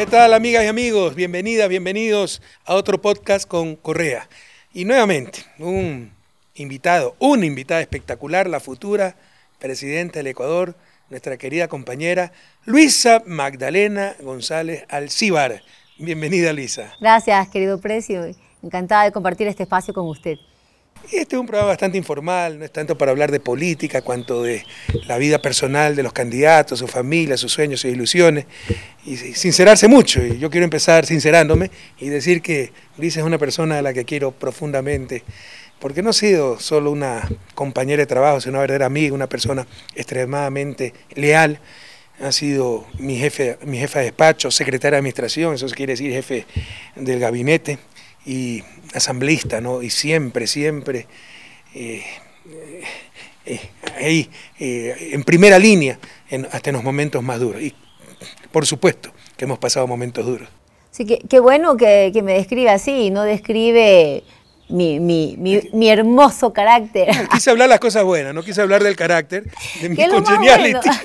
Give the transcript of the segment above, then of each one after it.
¿Qué tal amigas y amigos? Bienvenidas, bienvenidos a otro podcast con Correa. Y nuevamente, un invitado, una invitada espectacular, la futura presidenta del Ecuador, nuestra querida compañera Luisa Magdalena González Alcíbar. Bienvenida Luisa. Gracias, querido Precio. Encantada de compartir este espacio con usted. Este es un programa bastante informal, no es tanto para hablar de política cuanto de la vida personal de los candidatos, su familia, sus sueños, sus ilusiones, y sincerarse mucho. Y yo quiero empezar sincerándome y decir que Luisa es una persona a la que quiero profundamente, porque no ha sido solo una compañera de trabajo, sino una verdadera amiga, una persona extremadamente leal. Ha sido mi jefe, mi jefa de despacho, secretaria de administración, eso quiere decir jefe del gabinete y asambleísta, ¿no? Y siempre, siempre eh, eh, ahí, eh, en primera línea, hasta en los momentos más duros. Y por supuesto que hemos pasado momentos duros. Sí, que, qué bueno que, me describe así, no describe mi, mi, mi, hermoso carácter. quise hablar las cosas buenas, no quise hablar del carácter, de mi congeniality.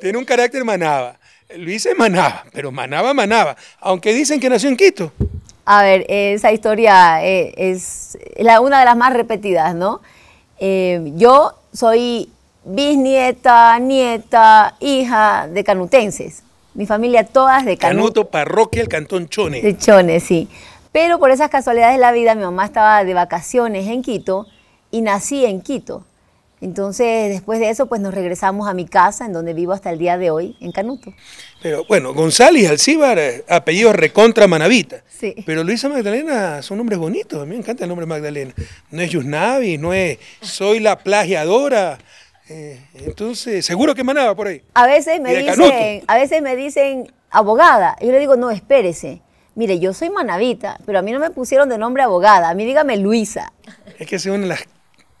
Tiene un carácter manaba. Luis es Manaba, pero Manaba, Manaba, aunque dicen que nació en Quito. A ver, esa historia eh, es la, una de las más repetidas, ¿no? Eh, yo soy bisnieta, nieta, hija de canutenses. Mi familia todas de Canuto. Canuto, parroquia, el cantón Chone. De Chone, sí. Pero por esas casualidades de la vida, mi mamá estaba de vacaciones en Quito y nací en Quito. Entonces, después de eso, pues nos regresamos a mi casa, en donde vivo hasta el día de hoy, en Canuto. Pero bueno, González Alcíbar, eh, apellido recontra Manavita. Sí. Pero Luisa Magdalena son nombres bonitos, a mí me encanta el nombre Magdalena. No es Yusnavi, no es Soy la plagiadora. Eh, entonces, seguro que manaba por ahí. A veces me dicen, a veces me dicen abogada. Yo le digo, no, espérese. Mire, yo soy manavita, pero a mí no me pusieron de nombre abogada, a mí dígame Luisa. Es que según las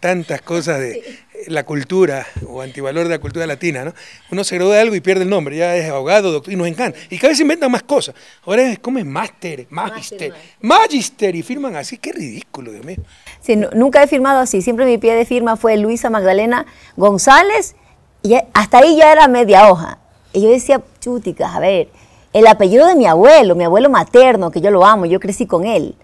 tantas cosas de la cultura o antivalor de la cultura latina, ¿no? Uno se gradúa de algo y pierde el nombre, ya es abogado, doctor, y nos encanta. Y cada vez se inventan más cosas. Ahora es como es máster, magister, magister, y firman así, qué ridículo, Dios mío. Sí, nunca he firmado así, siempre mi pie de firma fue Luisa Magdalena González, y hasta ahí ya era media hoja. Y yo decía, chúticas, a ver, el apellido de mi abuelo, mi abuelo materno, que yo lo amo, yo crecí con él,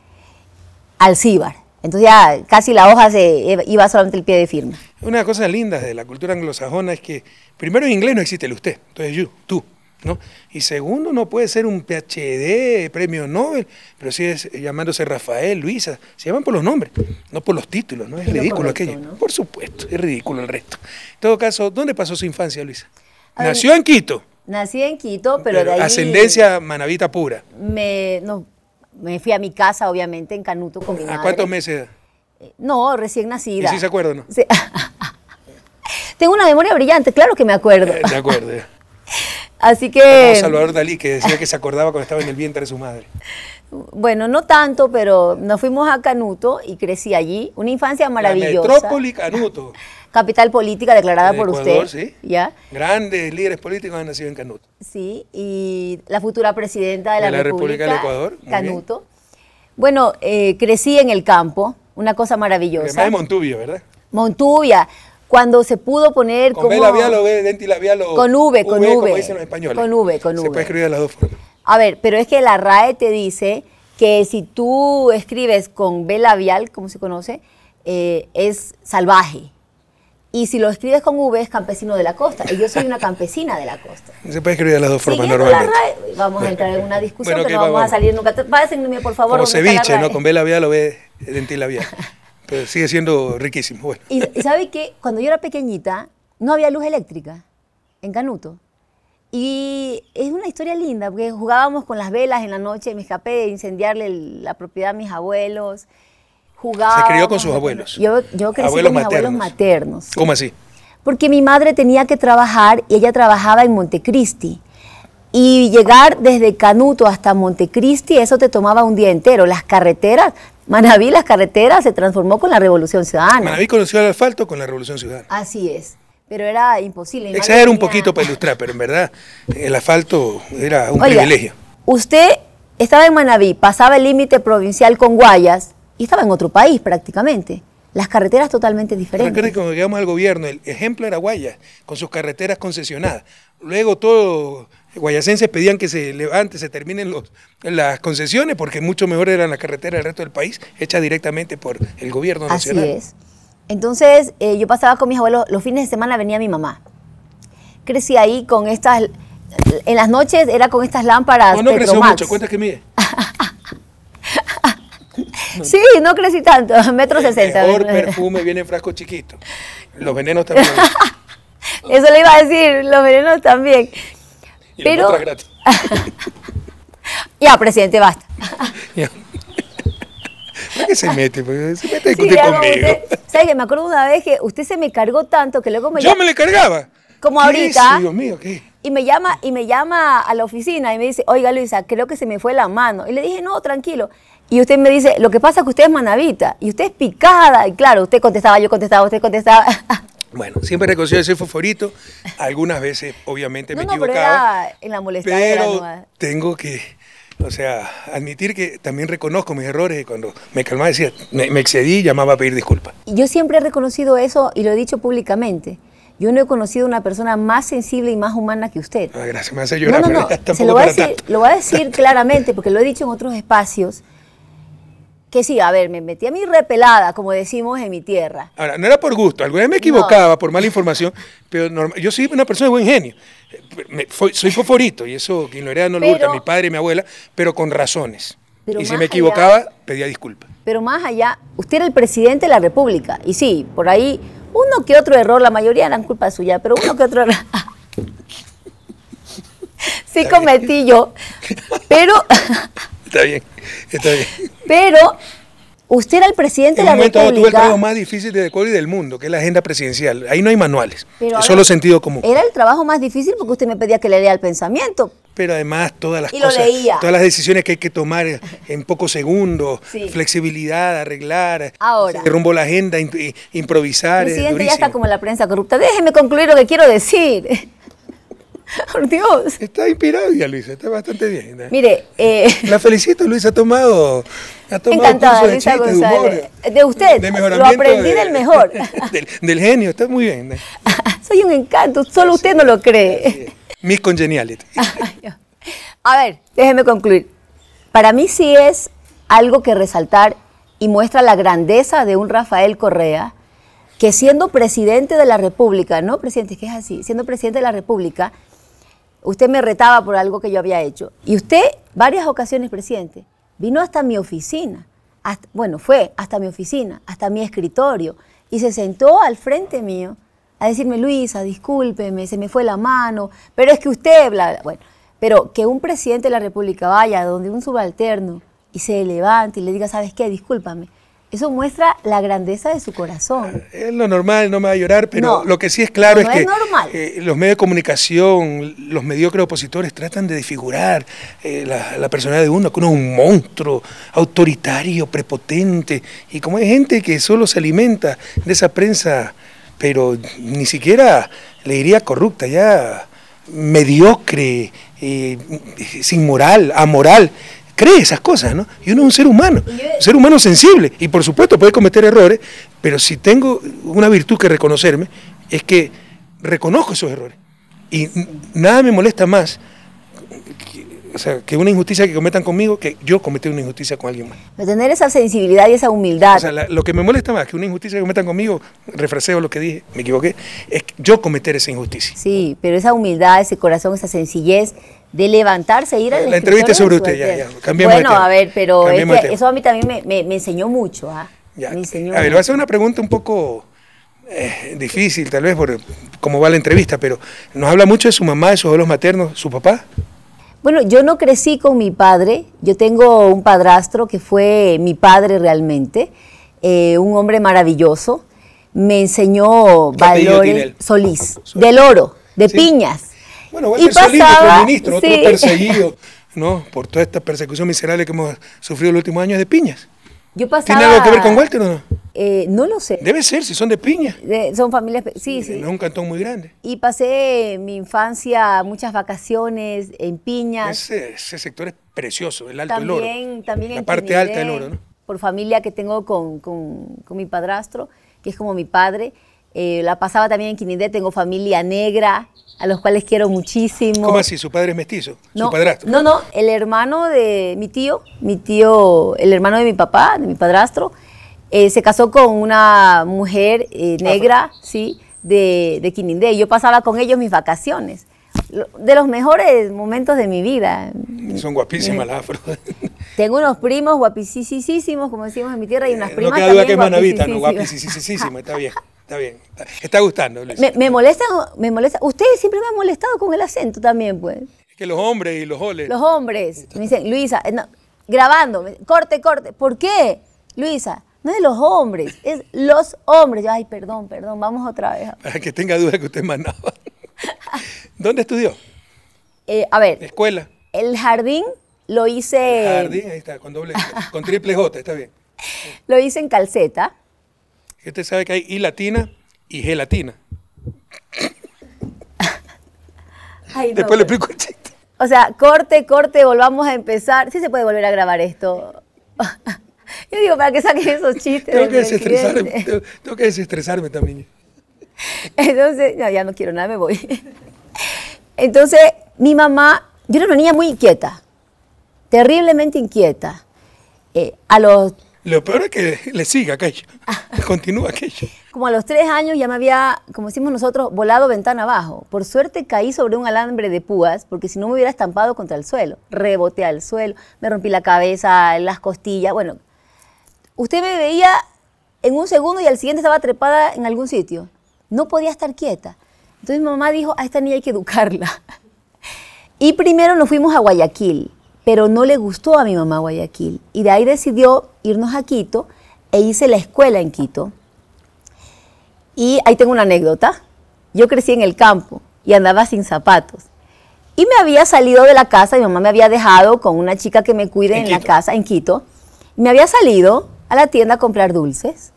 Alcíbar. Entonces ya casi la hoja se iba solamente el pie de firma. Una de las cosas lindas de la cultura anglosajona es que primero en inglés no existe el usted, entonces you, tú. ¿no? Y segundo, no puede ser un PhD, premio Nobel, pero sí es llamándose Rafael, Luisa, se llaman por los nombres, no por los títulos, ¿no? Es ridículo aquello. Por supuesto, es ridículo el resto. En todo caso, ¿dónde pasó su infancia, Luisa? Nació en Quito. Nací en Quito, pero, de ahí... Ascendencia manavita pura. Me, no, me fui a mi casa, obviamente, en Canuto con mi madre. ¿A cuántos meses? Eh, no, recién nacida. ¿Y sí se acuerda no? Tengo una memoria brillante, claro que me acuerdo. Eh, de acuerdo. Así que... Salvador Dalí, que decía que se acordaba cuando estaba en el vientre de su madre. Bueno, no tanto, pero nos fuimos a Canuto y crecí allí. Una infancia maravillosa. La metrópoli Canuto. Capital política declarada por usted. Sí. ¿Ya? Grandes líderes políticos han nacido en Canuto. Sí, y la futura presidenta de la, República, del Ecuador. Canuto. Bueno, eh, crecí en el campo, una cosa maravillosa. Además de Montubio, ¿verdad? Montubia. Cuando se pudo poner con como... B labial o B labial o... Con V, con V. Como dicen los españoles. Con V, con V. Se puede escribir de las dos formas. A ver, pero es que la RAE te dice que si tú escribes con B labial, como se conoce, eh, es salvaje. Y si lo escribes con V es campesino de la costa. Y yo soy una campesina de la costa. Se puede escribir de las dos formas normalmente. vamos a entrar en una discusión, pero no vamos, a salir nunca. Pásenme, por favor. Como ceviche, ¿no? Con B labial o B labial. pero sigue siendo riquísimo. Bueno. Y, y sabe que cuando yo era pequeñita no había luz eléctrica en Canuto. Y es una historia linda, porque jugábamos con las velas en la noche, me escapé de incendiarle la propiedad a mis abuelos se crió con sus abuelos. Yo, yo crecí con mis abuelos maternos. ¿Cómo así? Porque mi madre tenía que trabajar y ella trabajaba en Montecristi. Y llegar desde Canuto hasta Montecristi, eso te tomaba un día entero. Las carreteras, Manaví, las carreteras se transformó con la Revolución Ciudadana. Manaví conoció el asfalto con la Revolución Ciudadana. Así es. Pero era imposible. Exagero un poquito para ilustrar, pero en verdad el asfalto era un privilegio. Usted estaba en Manaví, pasaba el límite provincial con Guayas, y estaba en otro país prácticamente. Las carreteras totalmente diferentes. Que cuando llegamos al gobierno, el ejemplo era Guaya, con sus carreteras concesionadas. Luego todo guayacenses pedían que se levante, se terminen los, las concesiones, porque mucho mejor eran las carreteras del resto del país, hechas directamente por el gobierno nacional. Así es. Entonces, eh, yo pasaba con mis abuelos, los fines de semana venía mi mamá. Crecí ahí con estas, en las noches era con estas lámparas. No, no creció mucho, ¿cuántas que mide? Sí, no crecí tanto, metro sesenta. Mejor perfume viene en frasco chiquito. Los venenos también. Eso le iba a decir, los venenos también. Y Pero... gratis. ya, presidente, basta. Ya. ¿Para qué se mete? Se mete a Sí, discutir como conmigo. usted- ¿Sabe que me acuerdo una vez que usted se me cargó tanto que luego me Yo me le cargaba. Como ¿Qué ahorita. es? Dios mío, ¿qué? y me llama y me llama a la oficina y me dice, oiga Luisa, creo que se me fue la mano. Y le dije, no, tranquilo. Y usted me dice, lo que pasa es que usted es manavita y usted es picada. Y claro, usted contestaba, yo contestaba, usted contestaba. Bueno, siempre reconocí ese fosforito. Algunas veces, obviamente, me no, no, pero equivocaba. era en la molestadera. Pero tengo que, o sea, admitir que también reconozco mis errores y cuando me calmaba decía, me, me excedí y llamaba a pedir disculpas. Yo siempre he reconocido eso y lo he dicho públicamente. Yo no he conocido una persona más sensible y más humana que usted. Ah, gracias, me hace llorar, no, pero no, se lo voy, a decir, lo voy a decir claramente, porque lo he dicho en otros espacios, que sí, a ver, me metí a mi repelada, como decimos en mi tierra. Ahora, no era por gusto, alguna vez me equivocaba por mala información, pero norma- yo soy una persona de buen genio. Me- soy fosforito y eso quien lo hereda no lo gusta, mi padre y mi abuela, pero con razones. Pero y si me allá- equivocaba, pedía disculpas. Pero más allá, usted era el presidente de la República. Y sí, por ahí, uno que otro error, la mayoría eran culpa suya, pero uno que otro error. sí cometí yo. Pero, Está bien, está bien. Pero, usted era el presidente En de la momento dado tuve el República. trabajo más difícil de y del mundo, que es la agenda presidencial. Ahí no hay manuales, pero, es ver, solo sentido común. Era el trabajo más difícil porque usted me pedía que le lea el pensamiento. Pero además todas las Y cosas, todas las decisiones que hay que tomar en pocos segundos, Sí. flexibilidad, arreglar, Ahora. rumbo a la agenda, imp- improvisar, es presidente ya está como la prensa corrupta. Déjeme concluir lo que quiero decir. Por Dios. Está inspirado ya, Luisa, está bastante bien. ¿no? Mire, eh, La felicito, Luisa, ha tomado, ha tomado Encantada, de Luisa chiste, de González. humor. De usted, de lo aprendí de- del mejor. del, del genio, está muy bien. ¿no? soy un encanto, solo usted no lo cree. Miss Congeniality. A ver, déjeme concluir. Para mí sí es algo que resaltar y muestra la grandeza de un Rafael Correa, que siendo presidente de la República, no presidente, es que es así, siendo presidente de la República, usted me retaba por algo que yo había hecho. Y usted, varias ocasiones, presidente, vino hasta mi oficina, hasta- bueno, fue hasta mi oficina, hasta mi escritorio, y se sentó al frente mío a decirme, Luisa, discúlpeme, se me fue la mano, pero es que usted, bla, bla. Bueno, pero que un presidente de la República vaya donde un subalterno y se levante y le diga, ¿sabes qué? Discúlpame. Eso muestra la grandeza de su corazón. Es lo normal, no me va a llorar, pero No, lo que sí es claro no es que es eh, los medios de comunicación, los mediocres opositores tratan de desfigurar eh, la, la personalidad de uno, que uno es un monstruo autoritario, prepotente, y como hay gente que solo se alimenta de esa prensa, pero ni siquiera le diría corrupta, ya mediocre, eh, sin moral, amoral, cree esas cosas, ¿no? Y uno es un ser humano, un ser humano sensible, y por supuesto puede cometer errores, pero si tengo una virtud que reconocerme, es que reconozco esos errores. Y nada me molesta más que, o sea, que una injusticia que cometan conmigo que yo cometí una injusticia con alguien más. De tener esa sensibilidad y esa humildad. O sea, la- lo que me molesta más que una injusticia que cometan conmigo, refraseo lo que dije, me equivoqué, es yo cometer esa injusticia. Sí, pero esa humildad, ese corazón, esa sencillez de levantarse e ir al La entrevista es sobre usted, ya, ya, cambiemos Bueno, a ver, pero eso a mí también me, me- me enseñó mucho. ¿ah? Ya. Me enseñó A ver, le voy a hacer mucho. una pregunta un poco eh, difícil, tal vez por cómo va la entrevista, pero nos habla mucho de su mamá, de sus abuelos maternos, su papá. Bueno, yo no crecí con mi padre. Yo tengo un padrastro que fue mi padre realmente, eh, un hombre maravilloso. Me enseñó ¿Qué apellido tiene valores. Solís, Solís. del oro, de Sí. piñas. Bueno, Walter Solís, nuestro ministro, otro perseguido, ¿no? Por toda esta persecución miserable que hemos sufrido en los últimos años de piñas. Yo pasaba, ¿Tiene algo que ver con Walter o no? Eh, no lo sé. Debe ser, si son de piñas. De- son familias, sí, sí. Es un cantón muy grande. Y pasé mi infancia, muchas vacaciones en Piñas. Ese, ese sector es precioso, el Alto del Oro. También, La en parte alta del oro, ¿no? Por familia que tengo con, con- con mi padrastro, que es como mi padre. Eh, la pasaba también en Quinindé, tengo familia negra, a los cuales quiero muchísimo. ¿Cómo así? ¿Su padre es mestizo? No, ¿Su padrastro? No, no, el hermano de mi tío, mi tío, el hermano de mi papá, de mi padrastro, eh, se casó con una mujer eh, negra, sí, de, de Quinindé. Yo pasaba con ellos mis vacaciones. De los mejores momentos de mi vida. Son guapísimas las afro. Tengo unos primos guapísimos, como decimos en mi tierra, y unas no primas queda duda que es manavita, ¿no? Guapísima, está bien, está bien. Está, gustando, Luis. Me, me molesta, me molesta. Ustedes siempre me han molestado con el acento también, pues. Es que los hombres y los oles. Los hombres me dicen, Luisa, eh, no, grabando, corte, corte. ¿Por qué? Luisa, no es de los hombres, es los hombres. Yo, ay, perdón, perdón, vamos otra vez. Para que tenga duda que usted manaba. ¿Dónde estudió? Eh, a ver, Escuela. el jardín lo hice, Jardín, ahí está, con doble, con triple J, está bien. lo hice en calceta. Usted sabe que hay I latina y G latina. Ay, no, Después le explico el chiste. O sea, corte, corte, volvamos a empezar. Sí se puede volver a grabar esto. Yo digo, para que saquen esos chistes. Tengo que desestresarme, tengo, tengo que desestresarme también. Entonces, no, ya no quiero nada, me voy. Entonces, mi mamá, yo era una niña muy inquieta, terriblemente inquieta. Eh, a los, Lo peor es que le siga aquello. Continúa aquello. como a los tres años ya me había, como decimos nosotros, volado ventana abajo. Por suerte caí sobre un alambre de púas, porque si no me hubiera estampado contra el suelo. Reboté al suelo, me rompí la cabeza, las costillas. Bueno, usted me veía en un segundo y al siguiente estaba trepada en algún sitio. No podía estar quieta. Entonces mi mamá dijo, a esta niña hay que educarla. Y primero nos fuimos a Guayaquil, pero no le gustó a mi mamá Guayaquil. Y de ahí decidió irnos a Quito e hice la escuela en Quito. Y ahí tengo una anécdota. Yo crecí en el campo y andaba sin zapatos. Y me había salido de la casa, mi mamá me había dejado con una chica que me cuide En en, la casa, en Quito. Y me había salido a la tienda a comprar dulces.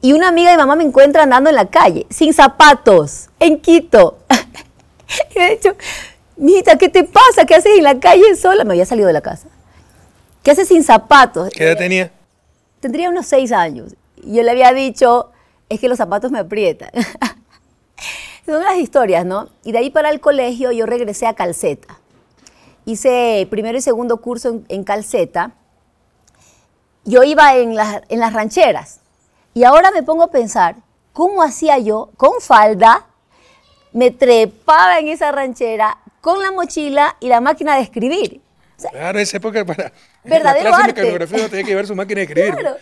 Y una amiga de mamá me encuentra andando en la calle, sin zapatos, en Quito. y me ha dicho, mijita, ¿qué te pasa? ¿Qué haces en la calle sola? Me había salido de la casa. ¿Qué haces sin zapatos? ¿Qué edad tenía? Tendría unos seis años. Y yo le había dicho, es que los zapatos me aprietan. Son las historias, ¿no? Y de ahí para el colegio yo regresé a Calceta. Hice primero y segundo curso en, en Calceta. Yo iba en las, en las rancheras. Y ahora me pongo a pensar, ¿cómo hacía yo con falda? Me trepaba en esa ranchera con la mochila y la máquina de escribir. O sea, Claro, esa época para. Verdadero la clase arte. de mecanografía uno tenía que llevar su máquina de escribir. Claro,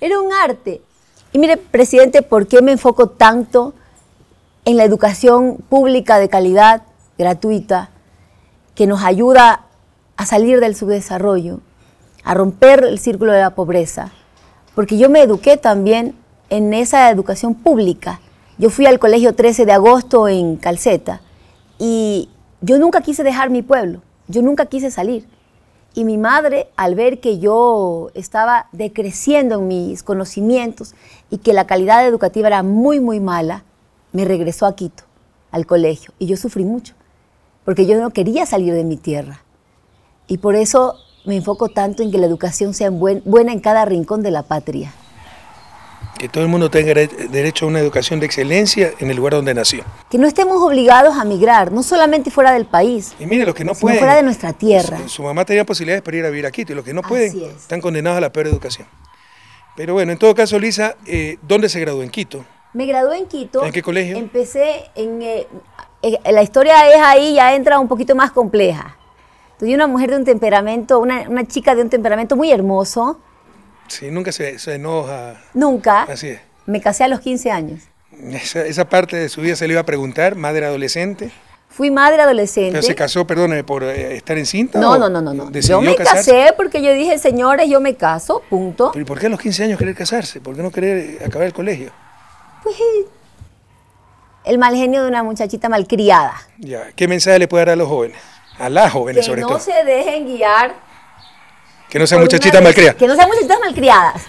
era un arte. Y mire, presidente, ¿por qué me enfoco tanto en la educación pública de calidad, gratuita, que nos ayuda a salir del subdesarrollo, a romper el círculo de la pobreza? Porque yo me eduqué también en esa educación pública. Yo fui al colegio 13 de agosto en Calceta y yo nunca quise dejar mi pueblo, yo nunca quise salir. Y mi madre, al ver que yo estaba decreciendo en mis conocimientos y que la calidad educativa era muy, muy mala, me regresó a Quito, al colegio. Y yo sufrí mucho, porque yo no quería salir de mi tierra. Y por eso me enfoco tanto en que la educación sea buen- buena en cada rincón de la patria. Que todo el mundo tenga dere- derecho a una educación de excelencia en el lugar donde nació. Que no estemos obligados a migrar, no solamente fuera del país, Y mire, los que no sino pueden. fuera de nuestra tierra. Su, su mamá tenía posibilidades para ir a vivir a Quito y los que no Así pueden es. están condenados a la peor educación. Pero bueno, en todo caso, Lisa, eh, ¿dónde se graduó? En Quito. Me gradué en Quito. ¿En qué colegio? Empecé en... eh, eh, la historia es ahí, ya entra un poquito más compleja. Tuve una mujer de un temperamento, una, una chica de un temperamento muy hermoso. Sí, nunca se, se enoja. Nunca. Así es. Me casé a los 15 años. Esa, esa parte de su vida se le iba a preguntar, madre adolescente. Fui madre adolescente. ¿Pero se casó, perdóneme, por eh, estar encinta? No, no, no, no, no. Yo me casarse? casé porque yo dije, señores, yo me caso, punto. ¿Pero ¿y por qué a los 15 años querer casarse? ¿Por qué no querer acabar el colegio? Pues el mal genio de una muchachita malcriada. Ya, ¿qué mensaje le puede dar a los jóvenes? A las jóvenes, Que sobre no todo. se dejen guiar Que no sean muchachitas malcriadas. Que no sean muchachitas malcriadas.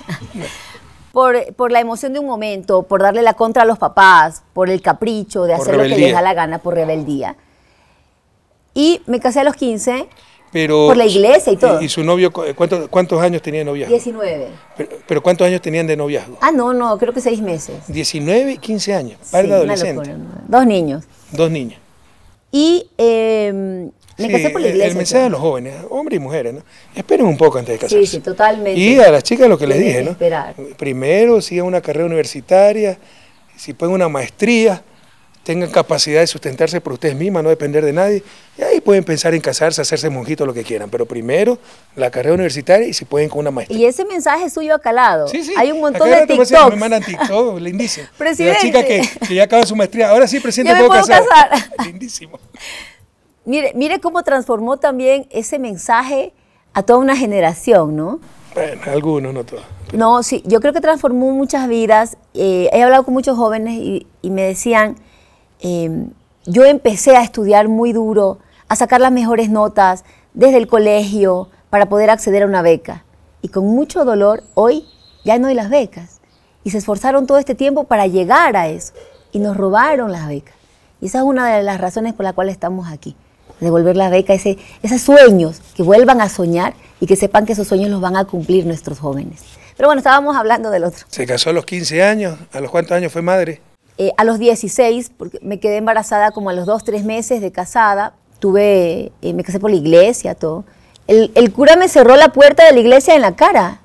por, por la emoción de un momento, por darle la contra a los papás, por el capricho de Por hacer lo que les da la gana, por rebeldía. Y me casé a los 15. Pero, Por la iglesia y todo. ¿Y, su novio, cu- cuántos, cuántos años tenía de noviazgo? 19. Pero, pero ¿cuántos años tenían de noviazgo? Ah, no, no, creo que seis meses. 19 y 15 años, par Sí, ¿no? Dos niños. Dos niñas. Y eh, me Sí, casé por la el- iglesia. El mensaje a los jóvenes, hombres y mujeres, ¿no? Esperen un poco antes de casarse. Sí, sí, totalmente. Y a las chicas lo que les dije, ¿no? esperar. Primero sigan una carrera universitaria, si pueden una maestría, tengan capacidad de sustentarse por ustedes mismas, no depender de nadie, y ahí pueden pensar en casarse, hacerse monjitos, lo que quieran, pero primero la carrera universitaria y si pueden con una maestría. Y ese mensaje suyo ha calado. Sí, sí. Hay un montón Acá de TikToks. Me mandan TikTok, lindísimo. Presidente. La chica que, que ya acaba su maestría. Ahora sí, presidente, Ya me puedo puedo casar. casar. Lindísimo. Mire, mire cómo transformó también ese mensaje a toda una generación, ¿no? Bueno, algunos, no todos. No, sí, yo creo que transformó muchas vidas. Eh, he hablado con muchos jóvenes y, y me decían, eh, yo empecé a estudiar muy duro, a sacar las mejores notas desde el colegio para poder acceder a una beca. Y con mucho dolor, hoy ya no hay las becas. Y se esforzaron todo este tiempo para llegar a eso. Y nos robaron las becas. Y esa es una de las razones por la cual estamos aquí. Devolver la beca, ese, esos sueños, que vuelvan a soñar y que sepan que esos sueños los van a cumplir nuestros jóvenes. Pero bueno, estábamos hablando del otro. Se casó a los 15 años. ¿A los cuántos años fue madre? Eh, a los 16, porque me quedé embarazada como a los 2, 3 meses de casada, tuve, eh, me casé por la iglesia, todo. El, el cura me cerró la puerta de la iglesia en la cara,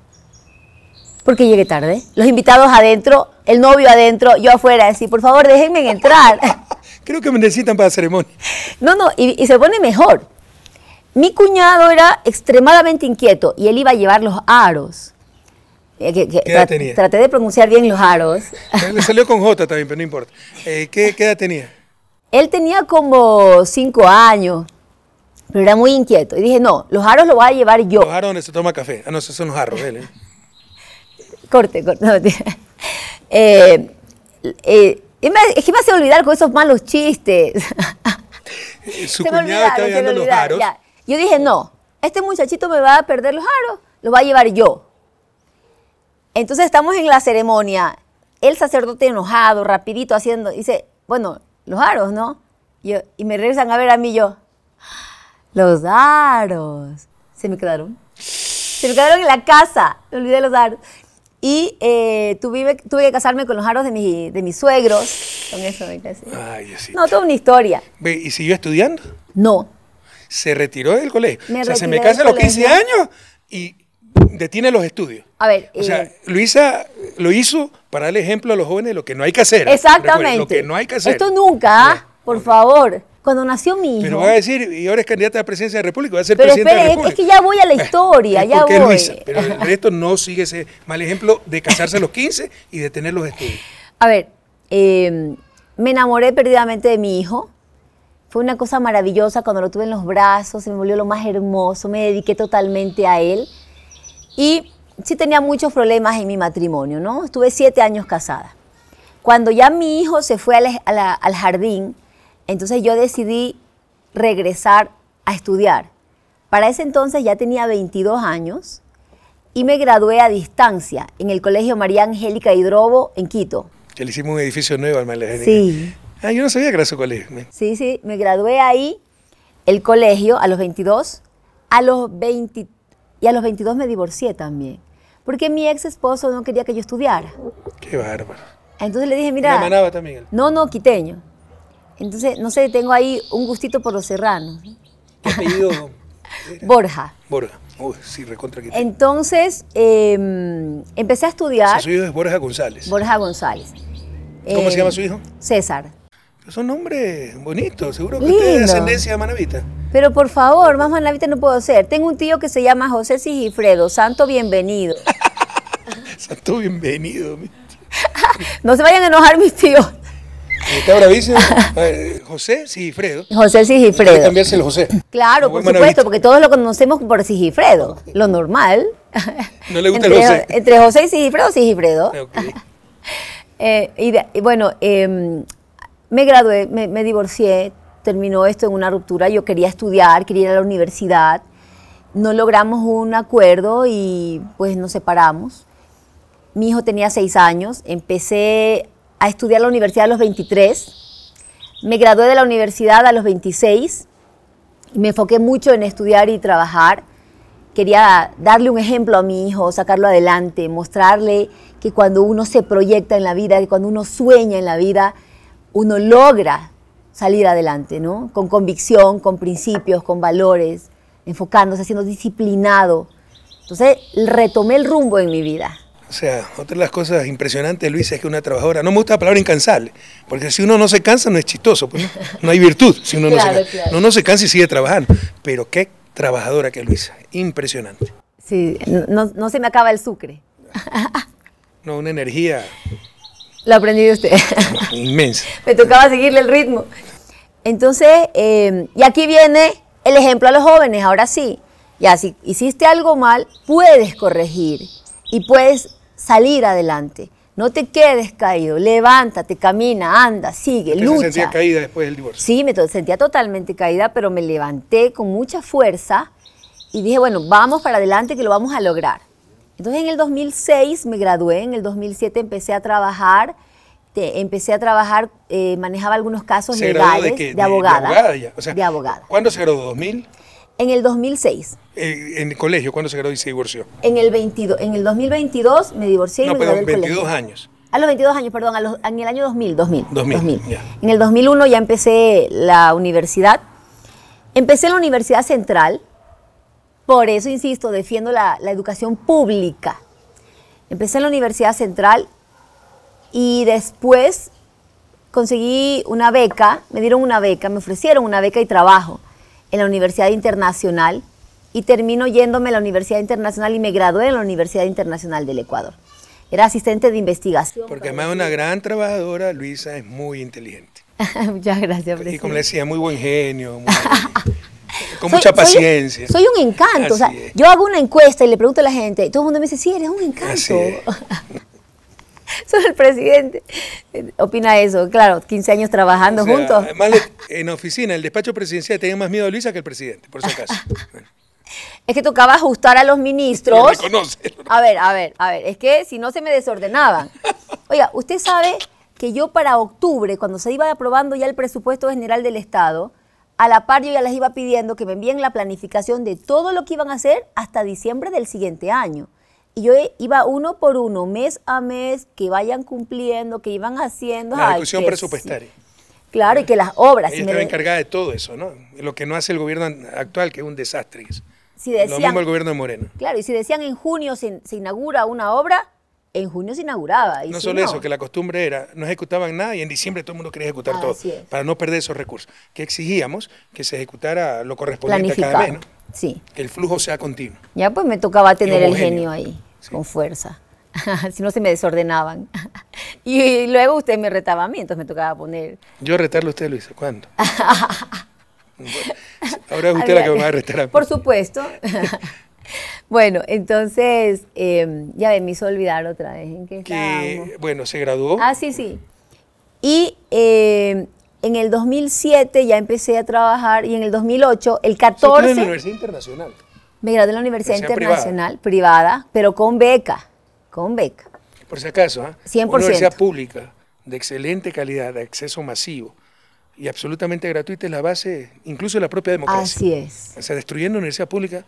porque llegué tarde. Los invitados adentro, el novio adentro, yo afuera, decir, por favor, déjenme entrar. Creo que me necesitan para la ceremonia. No, no, y, y se pone mejor. Mi cuñado era extremadamente inquieto y él iba a llevar los aros. Eh, que- que ¿Qué edad tra- tenía? Traté de pronunciar bien los aros. Le salió con J también, pero no importa. Eh, ¿qué, qué edad tenía? Él tenía como cinco años, pero era muy inquieto. Y dije, no, los aros los voy a llevar yo. Los jarros donde se toma café. Ah, no, esos son los jarros. él, ¿eh? Corte, corte. no. Eh, eh, es que me hace olvidar con esos malos chistes. Eh, Su Se me cuñado olvidaron, está los ya. Yo dije, no, este muchachito me va a perder los aros, los va a llevar yo. Entonces estamos en la ceremonia, el sacerdote enojado, rapidito haciendo, dice, bueno, los aros, ¿no? Y, yo- y me regresan a ver a mí yo, los aros. Se me quedaron. Se me quedaron en la casa, me olvidé los aros. Y eh, tuve, tuve que casarme con los aros de, mi- de mis suegros. Con eso me casé. Ay, Dios No, toda una historia. ¿Y siguió estudiando? No, Se retiró del colegio. Me o sea, se me casa a los 15 colegio. años y detiene los estudios. A ver, O sea, eh, Luisa lo hizo para darle ejemplo a los jóvenes de lo que no hay que hacer. Exactamente. Recuerden, Lo que no hay que hacer. Esto nunca, ¿ah? por favor. Cuando nació mi hijo. Pero va a decir, y ahora es candidata a la presidencia de la República, va a ser Pero presidente de la espere, es- República. es que ya voy a la historia, es ya voy. Luisa, pero el resto no sigue ese mal ejemplo de casarse a los 15 y de tener los estudios. A ver, eh, me enamoré perdidamente de mi hijo. Fue una cosa maravillosa cuando lo tuve en los brazos, se me volvió lo más hermoso, me dediqué totalmente a él. Y sí tenía muchos problemas en mi matrimonio, ¿no? Estuve siete años casada. Cuando ya mi hijo se fue al, al jardín, entonces yo decidí regresar a estudiar. Para ese entonces ya tenía 22 años y me gradué a distancia en el Colegio María Angélica Hidrobo en Quito. Que le hicimos un edificio nuevo al María Sí. Ah, yo no sabía que era su colegio. me- Sí, sí, me gradué ahí, el colegio, a los 22. A los 20, y a los 22 me divorcié también. Porque mi ex esposo no quería que yo estudiara. Qué bárbaro. Entonces le dije, Mira. mira. manaba también. No, no, quiteño. Entonces, no sé, tengo ahí un gustito por los serranos. ¿Qué apellido? Borja. Borja. Uy, sí, recontra que Entonces, eh, empecé a estudiar. Su hijo es Borja González. Borja González. ¿Cómo Eh, se llama su hijo? César. Son nombres bonitos, seguro que usted es de Lindo. ascendencia manavita. Pero por favor, más manavita no puedo ser. Tengo un tío que se llama José Sigifredo. Santo bienvenido. Santo bienvenido. No se vayan a enojar mis tíos. Está bravísimo. José Sigifredo. José Hay que Sigifredo. cambiarse el José. Claro, por supuesto, porque todos lo conocemos por Sigifredo. Lo normal. No le gusta el entre, José. Entre José y Sigifredo, Sigifredo. Ok. Eh, y, de- y bueno, eh, me gradué, me, me divorcié, terminó esto en una ruptura. Yo quería estudiar, quería ir a la universidad. No logramos un acuerdo y pues nos separamos. Mi hijo tenía seis años, empecé a estudiar la universidad a los 23, me gradué de la universidad a los 26 Me enfoqué mucho en estudiar y trabajar. Quería darle un ejemplo a mi hijo, sacarlo adelante, mostrarle que cuando uno se proyecta en la vida, que cuando uno sueña en la vida, uno logra salir adelante, ¿no? Con convicción, con principios, con valores, enfocándose, siendo disciplinado. Entonces retomé el rumbo en mi vida. O sea, otra de las cosas impresionantes, Luis, es que una trabajadora, no me gusta la palabra incansable, porque si uno no se cansa no es chistoso, pues no, hay virtud si uno no se cansa. Claro. no se cansa y sigue trabajando. Pero qué trabajadora que es Luisa, impresionante. Sí, no, no se me acaba el sucre. No, una energía. Lo aprendí de usted. Inmensa. me tocaba seguirle el ritmo. Entonces, eh, y aquí viene el ejemplo a los jóvenes, ahora sí. Ya, si hiciste algo mal, puedes corregir y puedes salir adelante. No te quedes caído, levántate, camina, anda, sigue, ¿Te lucha. ¿Te sentía caída después del divorcio? Sí, me sentía totalmente caída, pero me levanté con mucha fuerza y dije, bueno, vamos para adelante que lo vamos a lograr. Entonces en el 2006 me gradué, en el 2007 empecé a trabajar, empecé a trabajar, eh, manejaba algunos casos legales de, abogada. De abogada, ya. O sea, de abogada. ¿Cuándo se graduó? ¿2000? En el 2006. Eh, ¿En el colegio? ¿Cuándo se graduó y se divorció? En el, 22, en el 2022 me divorcié y no, me gradué del 22 colegio. años. A los 22 años, perdón, a los, en el año 2000, 2000. 2000, 2000. ya. En el 2001 ya empecé la universidad. Empecé en la Universidad Central, por eso, insisto, defiendo la, la educación pública. Empecé en la Universidad Central y después conseguí una beca, me dieron una beca, me ofrecieron una beca y trabajo en la Universidad Internacional y termino yéndome a la Universidad Internacional y me gradué en la Universidad Internacional del Ecuador. Era asistente de investigación. Porque además de una gran trabajadora, Luisa es muy inteligente. Muchas gracias, presidente. Y como le decía, muy buen genio, muy, con mucha paciencia. Soy, un encanto. o sea, yo hago una encuesta y le pregunto a la gente, y todo el mundo me dice, sí, eres un encanto. Soy el presidente. Opina eso, claro, 15 años trabajando o sea, juntos. Además, en oficina, el despacho presidencial tenía más miedo a Luisa que el presidente, por si acaso. Es que tocaba ajustar a los ministros. A ver, a ver, a ver, es que si no se me desordenaban. Oiga, usted sabe que yo para octubre, cuando se iba aprobando ya el presupuesto general del Estado, a la par yo ya les iba pidiendo que me envíen la planificación de todo lo que iban a hacer hasta diciembre del siguiente año. Y yo iba uno por uno, mes a mes, que vayan cumpliendo, que iban haciendo. La Ay, que presupuestaria. sí. Claro, y que las obras. Ella si me estaba de- encargada de todo eso, ¿no? Lo que no hace el gobierno actual, que es un desastre. Lo mismo el gobierno de Moreno. Claro, y si decían en junio se, se inaugura una obra, en junio se inauguraba. Y No si solo eso, que la costumbre era, no ejecutaban nada y en diciembre todo el mundo quería ejecutar todo, Así es. para no perder esos recursos. Que exigíamos que se ejecutara lo correspondiente a cada mes, ¿no? Sí. que el flujo sea continuo. Ya pues me tocaba tener el genio ahí, Sí. con fuerza. si no se me desordenaban. y, luego usted me retaba a mí, entonces me tocaba poner. Yo retarle a usted, Luisa, ¿cuándo? Ahora es usted la que me va a retar a mí. Por supuesto. bueno, entonces, eh, ya me hizo olvidar otra vez en qué. Que, bueno, se graduó. Ah, sí, sí. Y eh, en el 2007 ya empecé a trabajar y en el 2008, el Usted estudió en la 14, Universidad Internacional. Me gradué en la Universidad Universidad Internacional, privada. pero con beca, con beca. Por si acaso, ¿ah? 100%. Una universidad pública, de excelente calidad, de acceso masivo y absolutamente gratuita es la base, incluso de la propia democracia. Así es. O sea, destruyendo la universidad pública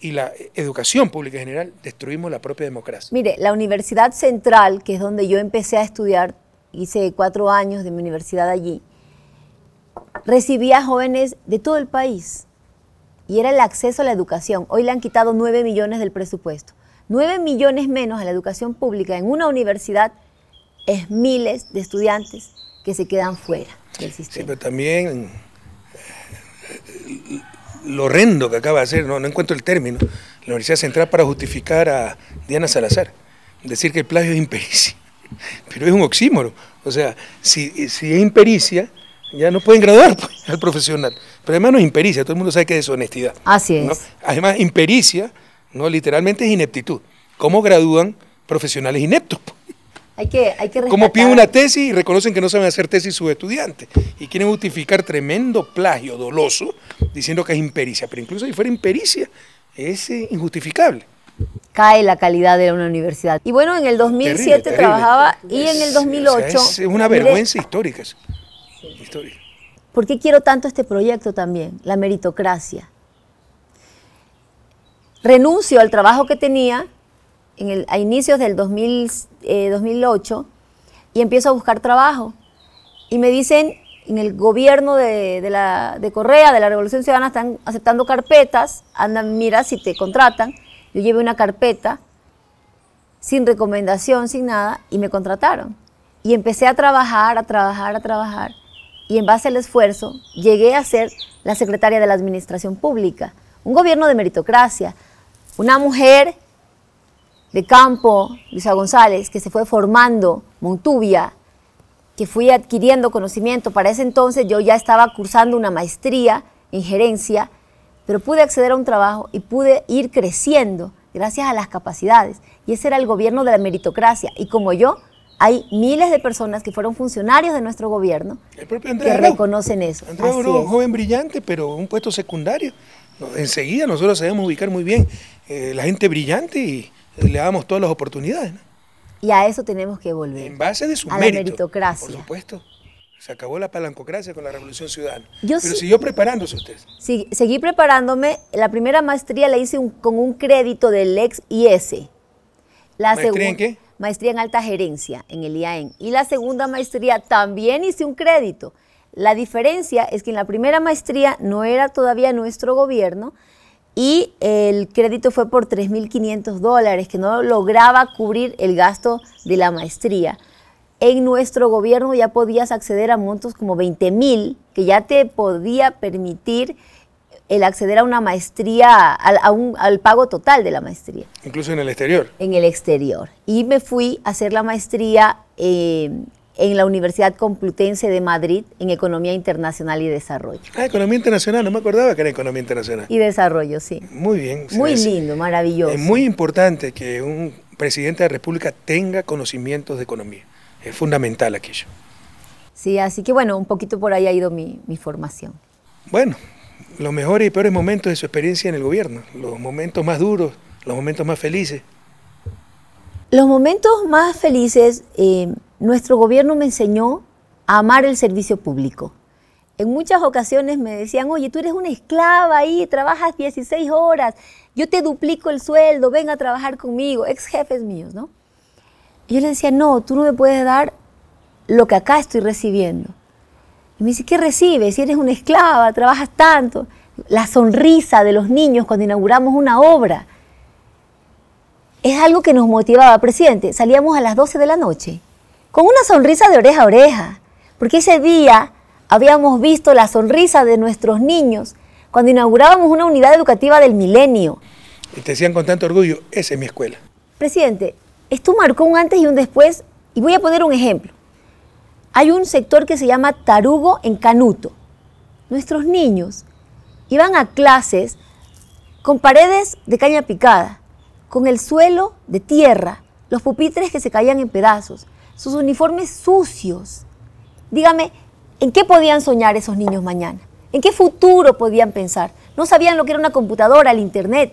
y la educación pública en general, destruimos la propia democracia. Mire, la Universidad Central, que es donde yo empecé a estudiar, hice cuatro años de mi universidad allí, recibía jóvenes de todo el país y era el acceso a la educación. Hoy le han quitado 9 millones del presupuesto. 9 millones menos a la educación pública en una universidad es miles de estudiantes que se quedan fuera del Sí, sistema. pero también eh, lo horrendo que acaba de hacer, no, no encuentro el término, la Universidad Central para justificar a Diana Salazar, decir que el plagio es impericia, pero es un oxímoro. O sea, si, si es impericia, ya no pueden graduar pues, al profesional. Pero además no es impericia, todo el mundo sabe que es deshonestidad. Así es. ¿no? Además, impericia, no literalmente es ineptitud. ¿Cómo gradúan profesionales ineptos? pues? Hay que, hay que Como piden una tesis y reconocen que no saben hacer tesis sus estudiantes y quieren justificar tremendo plagio doloso diciendo que es impericia, pero incluso si fuera impericia es eh, injustificable. cae la calidad de una universidad. Y bueno, en el 2007 Terrible, terrible. trabajaba y en el 2008... o sea, es una mire, vergüenza histórica. eso. Histórica. ¿Por qué quiero tanto este proyecto también? La meritocracia. Renuncio al trabajo que tenía a inicios del 2008 eh, y empiezo a buscar trabajo. Y me dicen, en el gobierno de, la, de Correa, de la Revolución Ciudadana, están aceptando carpetas, andan, mira si te contratan. Yo llevé una carpeta sin recomendación, sin nada, y me contrataron. Y empecé a trabajar, a trabajar, a trabajar. Y en base al esfuerzo, llegué a ser la secretaria de la Administración Pública. Un gobierno de meritocracia. Una mujer de campo, Luisa González, que se fue formando, Montubia, que fui adquiriendo conocimiento. Para ese entonces yo ya estaba cursando una maestría en gerencia, pero pude acceder a un trabajo y pude ir creciendo gracias a las capacidades. Y ese era el gobierno de la meritocracia. Y como yo, hay miles de personas que fueron funcionarios de nuestro gobierno que reconocen eso. Andrés un joven brillante, pero un puesto secundario. Enseguida nosotros sabemos ubicar muy bien eh, la gente brillante y le damos todas las oportunidades. Y a eso tenemos que volver. En base de su a la meritocracia. Por supuesto. Se acabó la palancocracia con la Revolución Ciudadana. Pero siguió preparándose usted. Sí, seguí preparándome. La primera maestría la hice con un crédito del ex IS. La ¿Maestría en qué? Maestría en alta gerencia en el IAEN. Y la segunda maestría también hice un crédito. La diferencia es que en la primera maestría no era todavía nuestro gobierno, y el crédito fue por 3.500 dólares, que no lograba cubrir el gasto de la maestría. En nuestro gobierno ya podías acceder a montos como 20.000, que ya te podía permitir el acceder a una maestría, al, pago total de la maestría. Incluso en el exterior. En el exterior. Y me fui a hacer la maestría eh, en la Universidad Complutense de Madrid en Economía Internacional y Desarrollo. Ah, Economía Internacional, no me acordaba que era Economía Internacional. Y Desarrollo, sí. Muy bien. Muy lindo, maravilloso. Es muy importante que un presidente de la República tenga conocimientos de economía. Es fundamental aquello. Sí, así que bueno, un poquito por ahí ha ido mi, mi formación. Bueno, los mejores y peores momentos de su experiencia en el gobierno, los momentos más duros, los momentos más felices. Los momentos más felices, eh, nuestro gobierno me enseñó a amar el servicio público. En muchas ocasiones me decían, oye, tú eres una esclava ahí, trabajas 16 horas, yo te duplico el sueldo, ven a trabajar conmigo, ex jefes míos, ¿no? Y yo le decía, no, tú no me puedes dar lo que acá estoy recibiendo. Y me dice, ¿qué recibes? Si eres una esclava, trabajas tanto. La sonrisa de los niños cuando inauguramos una obra es algo que nos motivaba, presidente. Salíamos a las 12 de la noche con una sonrisa de oreja a oreja, porque ese día habíamos visto la sonrisa de nuestros niños cuando inaugurábamos una unidad educativa del milenio. Y te decían con tanto orgullo, esa es mi escuela. Presidente, esto marcó un antes y un después, y voy a poner un ejemplo. Hay un sector que se llama Tarugo en Canuto. Nuestros niños iban a clases con paredes de caña picada, con el suelo de tierra, los pupitres que se caían en pedazos, sus uniformes sucios. Dígame, ¿en qué podían soñar esos niños mañana? ¿En qué futuro podían pensar? No sabían lo que era una computadora, el Internet.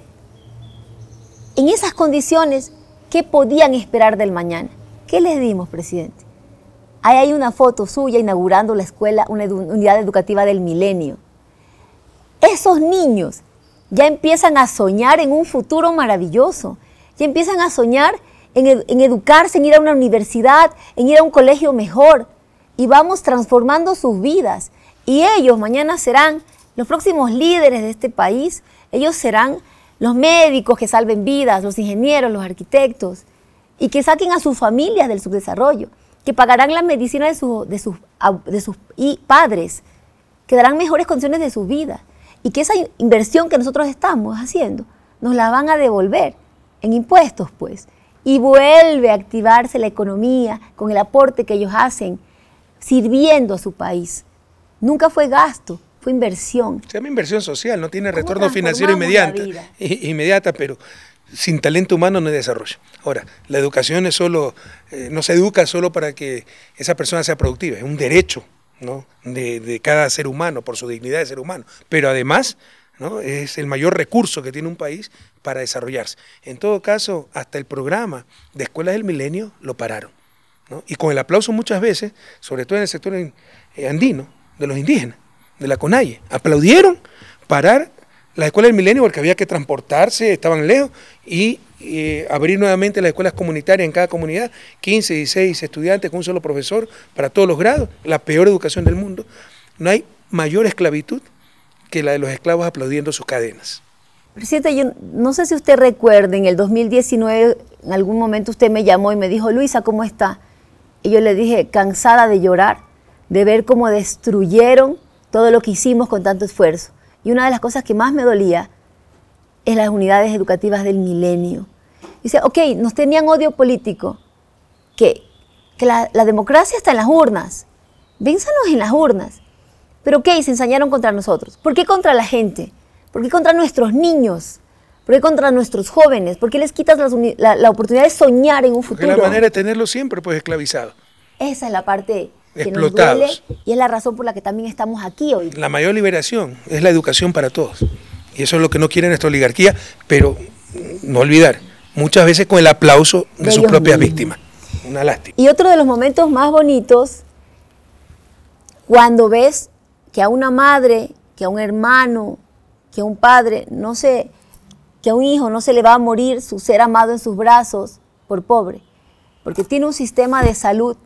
En esas condiciones, ¿qué podían esperar del mañana? ¿Qué les dimos, presidente? Ahí hay una foto suya inaugurando la escuela, una unidad educativa del milenio. Esos niños ya empiezan a soñar en un futuro maravilloso, ya empiezan a soñar en, educarse, en ir a una universidad, en ir a un colegio mejor, y vamos transformando sus vidas. Y ellos mañana serán los próximos líderes de este país, ellos serán los médicos que salven vidas, los ingenieros, los arquitectos, y que saquen a sus familias del subdesarrollo, que pagarán la medicina de, de, sus, de sus padres, que darán mejores condiciones de su vida y que esa inversión que nosotros estamos haciendo nos la van a devolver en impuestos, pues. Y vuelve a activarse la economía con el aporte que ellos hacen, sirviendo a su país. Nunca fue gasto, fue inversión. Se llama inversión social, no tiene retorno financiero inmediato, inmediata, pero sin talento humano no hay desarrollo. Ahora, la educación es solo, eh, no se educa solo para que esa persona sea productiva, es un derecho de, cada ser humano, por su dignidad de ser humano. Pero además ¿no? es el mayor recurso que tiene un país para desarrollarse. En todo caso, hasta el programa de Escuelas del Milenio lo pararon. Y con el aplauso muchas veces, sobre todo en el sector eh, andino, de los indígenas. de la CONAIE. Aplaudieron parar la escuela del milenio porque había que transportarse, estaban lejos, y eh, abrir nuevamente las escuelas comunitarias en cada comunidad, 15, 16 estudiantes con un solo profesor para todos los grados, la peor educación del mundo. No hay mayor esclavitud que la de los esclavos aplaudiendo sus cadenas. Presidente, yo no sé si usted recuerda, en el 2019 en algún momento usted me llamó y me dijo, Luisa, ¿cómo está? Y yo le dije, cansada de llorar, de ver cómo destruyeron todo lo que hicimos con tanto esfuerzo. Y una de las cosas que más me dolía es las unidades educativas del milenio. Dice, ok, nos tenían odio político, que, que la, la, democracia está en las urnas, vénzanos en las urnas. Pero ok, se ensañaron contra nosotros. ¿Por qué contra la gente? ¿Por qué contra nuestros niños? ¿Por qué contra nuestros jóvenes? ¿Por qué les quitas la, la, oportunidad de soñar en un futuro? Porque la manera de tenerlos siempre, pues, esclavizados. Esa es la parte que nos duele y es la razón por la que también estamos aquí hoy. La mayor liberación es la educación para todos. Y eso es lo que no quiere nuestra oligarquía, pero no olvidar, muchas veces con el aplauso de, de sus propias mismos. víctimas. Una lástima. Y otro de los momentos más bonitos, cuando ves que a una madre, que a un hermano, que a un padre, no sé, que a un hijo no se le va a morir su ser amado en sus brazos por pobre, porque tiene un sistema de salud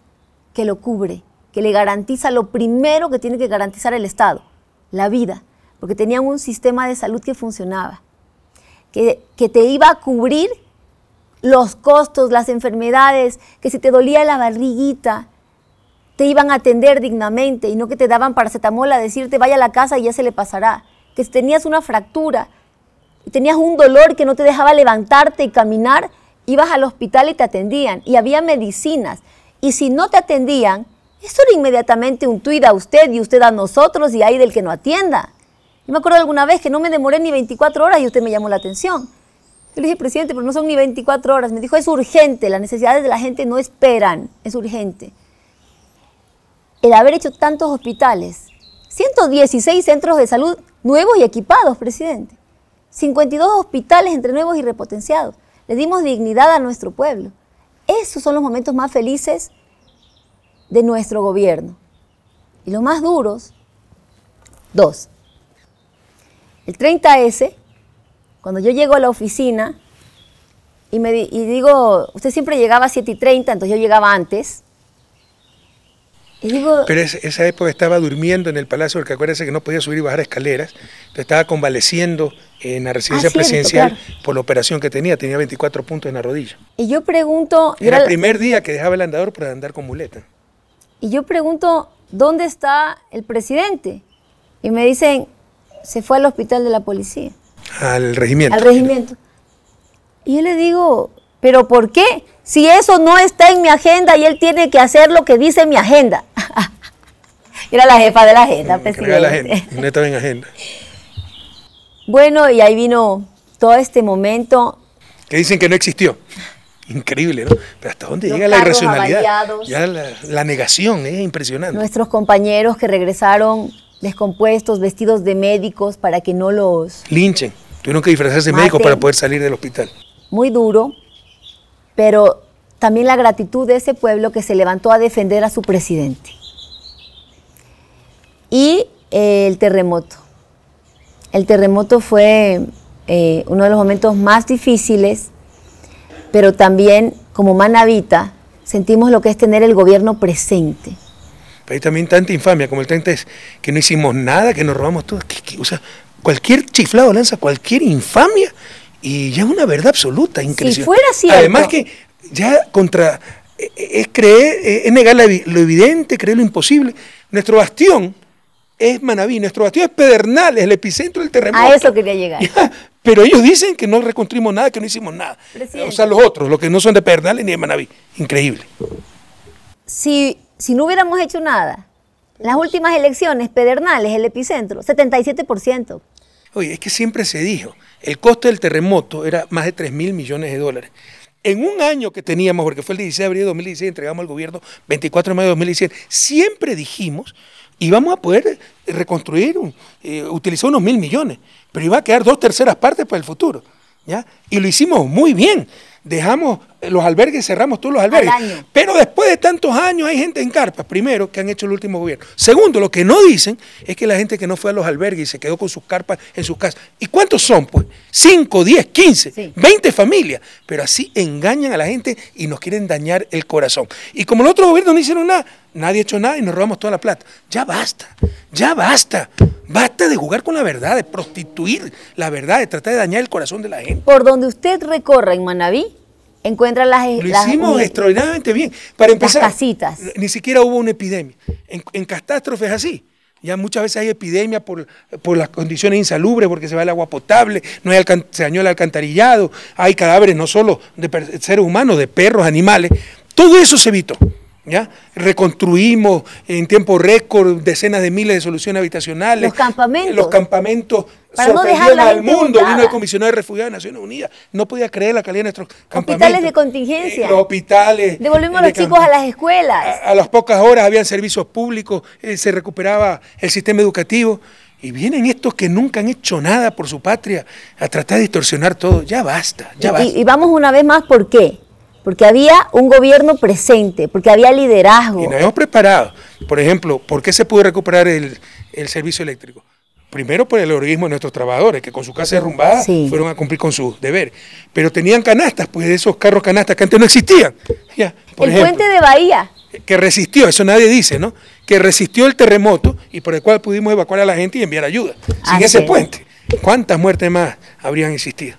que lo cubre, que le garantiza lo primero que tiene que garantizar el Estado, la vida, porque tenían un sistema de salud que funcionaba, que, que te iba a cubrir los costos, las enfermedades, que si te dolía la barriguita, te iban a atender dignamente y no que te daban paracetamol a decirte vaya a la casa y ya se le pasará. Que si tenías una fractura y tenías un dolor que no te dejaba levantarte y caminar, ibas al hospital y te atendían y había medicinas. Y si no te atendían, eso era inmediatamente un tuit a usted y usted a nosotros y ahí del que no atienda. Yo me acuerdo alguna vez que no me demoré ni 24 horas y usted me llamó la atención. Yo le dije, presidente, pero no son ni 24 horas. Me dijo, es urgente, las necesidades de la gente no esperan, es urgente el haber hecho tantos hospitales, 116 centros de salud nuevos y equipados, presidente, 52 hospitales entre nuevos y repotenciados. Le dimos dignidad a nuestro pueblo. Esos son los momentos más felices de nuestro gobierno. Y los más duros, dos. El 30S, cuando yo llego a la oficina y, me, y digo, usted siempre llegaba a 7 y 30, entonces yo llegaba antes, pero esa época estaba durmiendo en el palacio, porque acuérdese que no podía subir y bajar escaleras, entonces estaba convaleciendo en la residencia ah, presidencial por la operación que tenía, tenía 24 puntos en la rodilla. Y yo pregunto... Era el primer día que dejaba el andador para andar con muleta. Y yo pregunto, ¿dónde está el presidente? Y me dicen, se fue al hospital de la policía. Al regimiento. Al regimiento. Y yo le digo, ¿pero por qué? Si eso no está en mi agenda y él tiene que hacer lo que dice mi agenda. Era la jefa de la agenda, presidente. La agenda, no estaba en agenda. Bueno, y ahí vino todo este momento. Que dicen que no existió. Increíble, ¿no? Pero hasta dónde llega la irracionalidad. Ya la, la negación es impresionante. Nuestros compañeros que regresaron descompuestos, vestidos de médicos para que no los... Linchen. Tuvieron que disfrazarse de médicos para poder salir del hospital. Muy duro, pero también la gratitud de ese pueblo que se levantó a defender a su presidente. Y eh, el terremoto. El terremoto fue eh, uno de los momentos más difíciles, pero también como manavita sentimos lo que es tener el gobierno presente. Pero hay también tanta infamia como el 30 es que no hicimos nada, que nos robamos todo. o sea, cualquier chiflado lanza cualquier infamia y ya es una verdad absoluta, increíble. Si fuera cierto. Además que ya contra e, e, es creer, e, es negar lo evidente, creer lo imposible. Nuestro bastión es Manaví, nuestro bastión es Pedernales, el epicentro del terremoto. A eso quería llegar. pero ellos dicen que no reconstruimos nada, que no hicimos nada. O sea, los otros, los que no son de Pedernales ni de Manaví. Increíble. Si, si no hubiéramos hecho nada, las últimas elecciones, Pedernales, el epicentro, 77%. Oye, es que siempre se dijo, el costo del terremoto era más de 3 mil millones de dólares. En un año que teníamos, porque fue el 16 de abril de 2016, entregamos al gobierno 24 de mayo de 2017, siempre dijimos íbamos a poder reconstruir, eh, utilizar unos mil millones, pero iba a quedar dos terceras partes para el futuro. ¿ya? Y lo hicimos muy bien. dejamos los albergues, cerramos todos los albergues. Pero después de tantos años hay gente en carpas, primero, que han hecho el último gobierno. Segundo, lo que no dicen es que la gente que no fue a los albergues y se quedó con sus carpas en sus casas. ¿Y cuántos son? Pues 5, 10, 15, 20 familias. Pero así engañan a la gente y nos quieren dañar el corazón. Y como los otros gobiernos no hicieron nada, nadie ha hecho nada y nos robamos toda la plata. Ya basta, ya basta. Basta de jugar con la verdad, de prostituir la verdad, de tratar de dañar el corazón de la gente. Por donde usted recorra en Manaví, encuentra las... Lo hicimos extraordinariamente bien. Para empezar, casitas. ni siquiera hubo una epidemia. En, catástrofes así. Ya muchas veces hay epidemia por, por, las condiciones insalubres, porque se va el agua potable, no hay se dañó el alcantarillado, hay cadáveres no solo de seres humanos, de perros, animales. Todo eso se evitó. ¿Ya? Reconstruimos en tiempo récord decenas de miles de soluciones habitacionales. Los campamentos. Los campamentos Para sorprendieron al mundo. Vino el comisionado de refugiados de Naciones Unidas. No podía creer la calidad de nuestros campamentos. Hospitales de contingencia. Eh, los hospitales. Devolvimos a los chicos a las escuelas. A, las pocas horas habían servicios públicos, eh, se recuperaba el sistema educativo. Y vienen estos que nunca han hecho nada por su patria a tratar de distorsionar todo. Ya basta, ya basta. y vamos una vez más, ¿por qué? Porque había un gobierno presente, porque había liderazgo. Y nos hemos preparado. Por ejemplo, ¿por qué se pudo recuperar el, servicio eléctrico? Primero por el heroísmo de nuestros trabajadores, que con su casa derrumbada fueron a cumplir con sus deberes. Pero tenían canastas, pues de esos carros canastas que antes no existían. Ya, el puente de Bahía. Que resistió, eso nadie dice, ¿no? Que resistió el terremoto y por el cual pudimos evacuar a la gente y enviar ayuda. Sin ese puente, ¿cuántas muertes más habrían existido?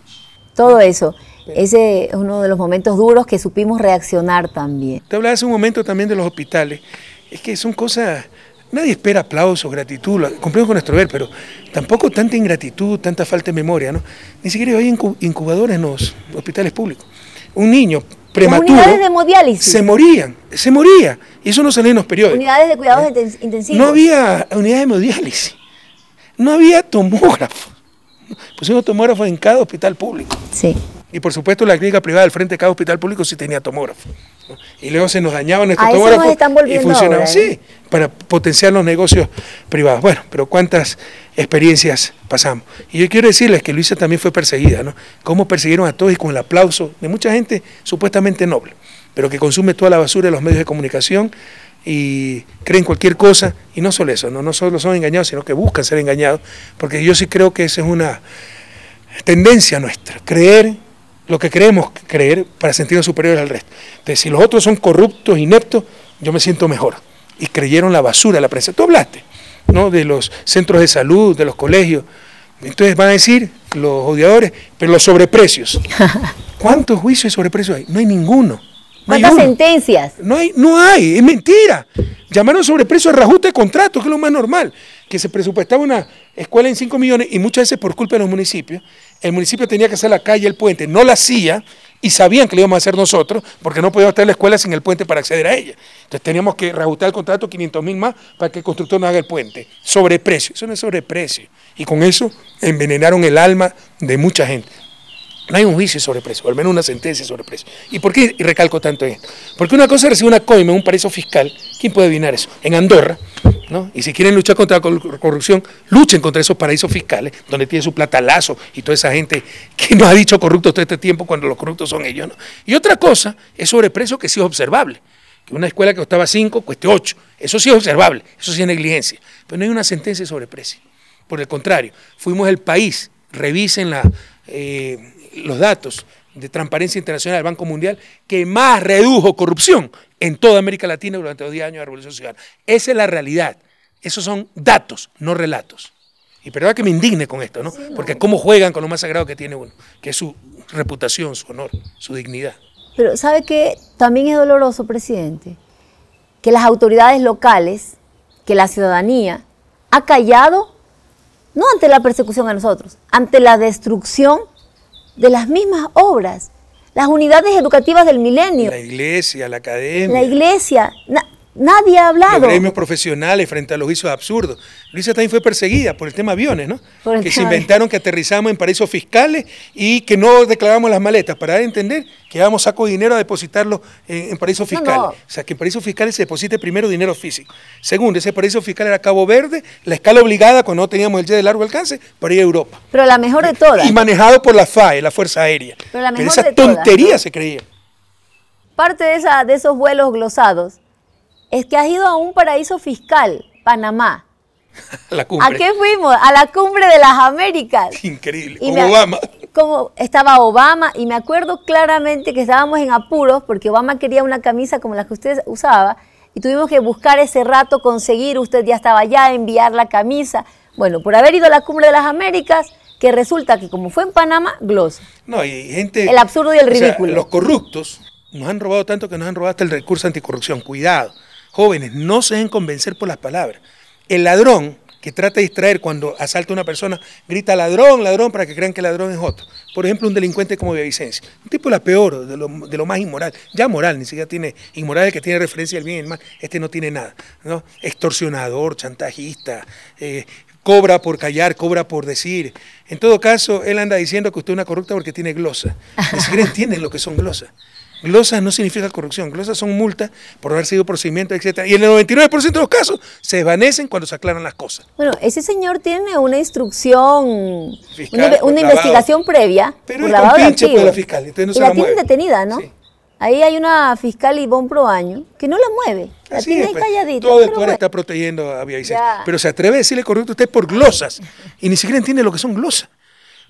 Todo eso. Ese es uno de los momentos duros que supimos reaccionar también. Te hablaba hace un momento también de los hospitales. Es que son cosas, nadie espera aplausos, gratitud, cumplimos con nuestro ver, pero tampoco tanta ingratitud, tanta falta de memoria, ¿no? Ni siquiera hay incubadores en los hospitales públicos. Un niño prematuro. unidades de hemodiálisis. Se morían, se moría. Y eso no salía en los periódicos. Unidades de cuidados intensivos. No había unidades de hemodiálisis. No había tomógrafo. Pusimos tomógrafos en cada hospital público. Sí. Y por supuesto la clínica privada del frente de cada hospital público sí tenía tomógrafo. Y luego se nos dañaban nuestros tomógrafos y funcionaban ¿eh? para potenciar los negocios privados. Bueno, pero cuántas experiencias pasamos. Y yo quiero decirles que Luisa también fue perseguida, ¿no? Cómo persiguieron a todos y con el aplauso de mucha gente supuestamente noble, pero que consume toda la basura de los medios de comunicación y creen cualquier cosa. Y no solo eso, no, no solo son engañados, sino que buscan ser engañados, porque yo sí creo que esa es una tendencia nuestra, creer lo que creemos creer para sentirnos superiores al resto. Entonces, si los otros son corruptos, ineptos, yo me siento mejor. Y creyeron la basura de la prensa. Tú hablaste, ¿no? De los centros de salud, de los colegios. Entonces van a decir los odiadores, pero los sobreprecios. ¿Cuántos juicios de sobreprecios hay? No hay ninguno. ¿Cuántas sentencias? No hay, no hay, es mentira. Llamaron sobreprecio a reajuste de contrato, que es lo más normal. Que se presupuestaba una escuela en 5 millones y muchas veces por culpa de los municipios, el municipio tenía que hacer la calle, el puente, no la hacía y sabían que lo íbamos a hacer nosotros porque no podíamos tener la escuela sin el puente para acceder a ella. Entonces teníamos que reajustar el contrato 500 mil más para que el constructor no haga el puente. Sobreprecio, eso no es sobreprecio. Y con eso envenenaron el alma de mucha gente. No hay un juicio sobre precio, o al menos una sentencia sobre precio. ¿Y por qué recalco tanto esto? Porque una cosa es recibir una coima, un paraíso fiscal. ¿Quién puede adivinar eso? En Andorra, Y si quieren luchar contra la corrupción, luchen contra esos paraísos fiscales, donde tiene su platalazo y toda esa gente que nos ha dicho corruptos todo este tiempo cuando los corruptos son ellos. Y otra cosa es sobre precio que sí es observable. Que una escuela que costaba 5 cueste 8. Eso sí es observable, eso sí es negligencia. Pero no hay una sentencia sobre precio. Por el contrario, fuimos el país, revisen. Eh, los datos de Transparencia Internacional del Banco Mundial que más redujo corrupción en toda América Latina durante los 10 años de la Revolución Ciudadana. Esa es la realidad. Esos son datos, no relatos. Y verdad que me indigne con esto, ¿no? Porque cómo juegan con lo más sagrado que tiene uno, que es su reputación, su honor, su dignidad. Pero ¿sabe qué? También es doloroso, presidente, que las autoridades locales, que la ciudadanía ha callado, no ante la persecución a nosotros, ante la destrucción de las mismas obras, las unidades educativas del milenio. La iglesia, la academia. La iglesia. Nadie ha hablado. Los gremios profesionales frente a los juicios absurdos. Luisa también fue perseguida por el tema aviones, ¿no? Que se inventaron que aterrizamos en paraísos fiscales y que no declaramos las maletas para dar a entender que íbamos saco de dinero a depositarlo en, paraísos fiscales. O sea, que en paraísos fiscales se deposite primero dinero físico. Segundo, ese paraíso fiscal era Cabo Verde, la escala obligada cuando no teníamos el jet de largo alcance para ir a Europa. Pero la mejor de todas. Y manejado por la FAE, la Fuerza Aérea. Pero la mejor esa tontería se creía. Parte de, esa, de esos vuelos glosados es que has ido a un paraíso fiscal, Panamá. ¿A qué fuimos? A la cumbre de las Américas. Increíble, como Obama. Como estaba Obama y me acuerdo claramente que estábamos en apuros porque Obama quería una camisa como la que usted usaba y tuvimos que buscar ese rato, conseguir, usted ya estaba allá, enviar la camisa. Bueno, por haber ido a la cumbre de las Américas, que resulta que como fue en Panamá, glosa. No, hay gente... El absurdo y el ridículo. los corruptos nos han robado tanto que nos han robado hasta el recurso anticorrupción. Cuidado. Jóvenes, no se dejen convencer por las palabras. El ladrón que trata de distraer cuando asalta a una persona, grita ladrón, ladrón, para que crean que el ladrón es otro. Por ejemplo, un delincuente como Villavicencio. Un tipo la peor, de lo, más inmoral. Ya moral, ni siquiera tiene inmoral, el que tiene referencia al bien y el mal. Este no tiene nada. ¿no? Extorsionador, chantajista, eh, cobra por callar, cobra por decir. En todo caso, él anda diciendo que usted es una corrupta porque tiene glosa. Ni siquiera entienden lo que son glosas. Glosas no significa corrupción, glosas son multas por haber sido procedimiento, etc. Y en el 99% de los casos se desvanecen cuando se aclaran las cosas. Bueno, ese señor tiene una instrucción, una, investigación previa. Pero pinche por la fiscal, entonces no y se la, la tienen detenida, ¿no? Ahí hay una fiscal Ivonne Proaño que no la mueve, la tiene pues, calladita. Todo el está protegiendo a Villavicencio. Pero se atreve a decirle corrupto a usted por glosas y ni siquiera entiende lo que son glosas.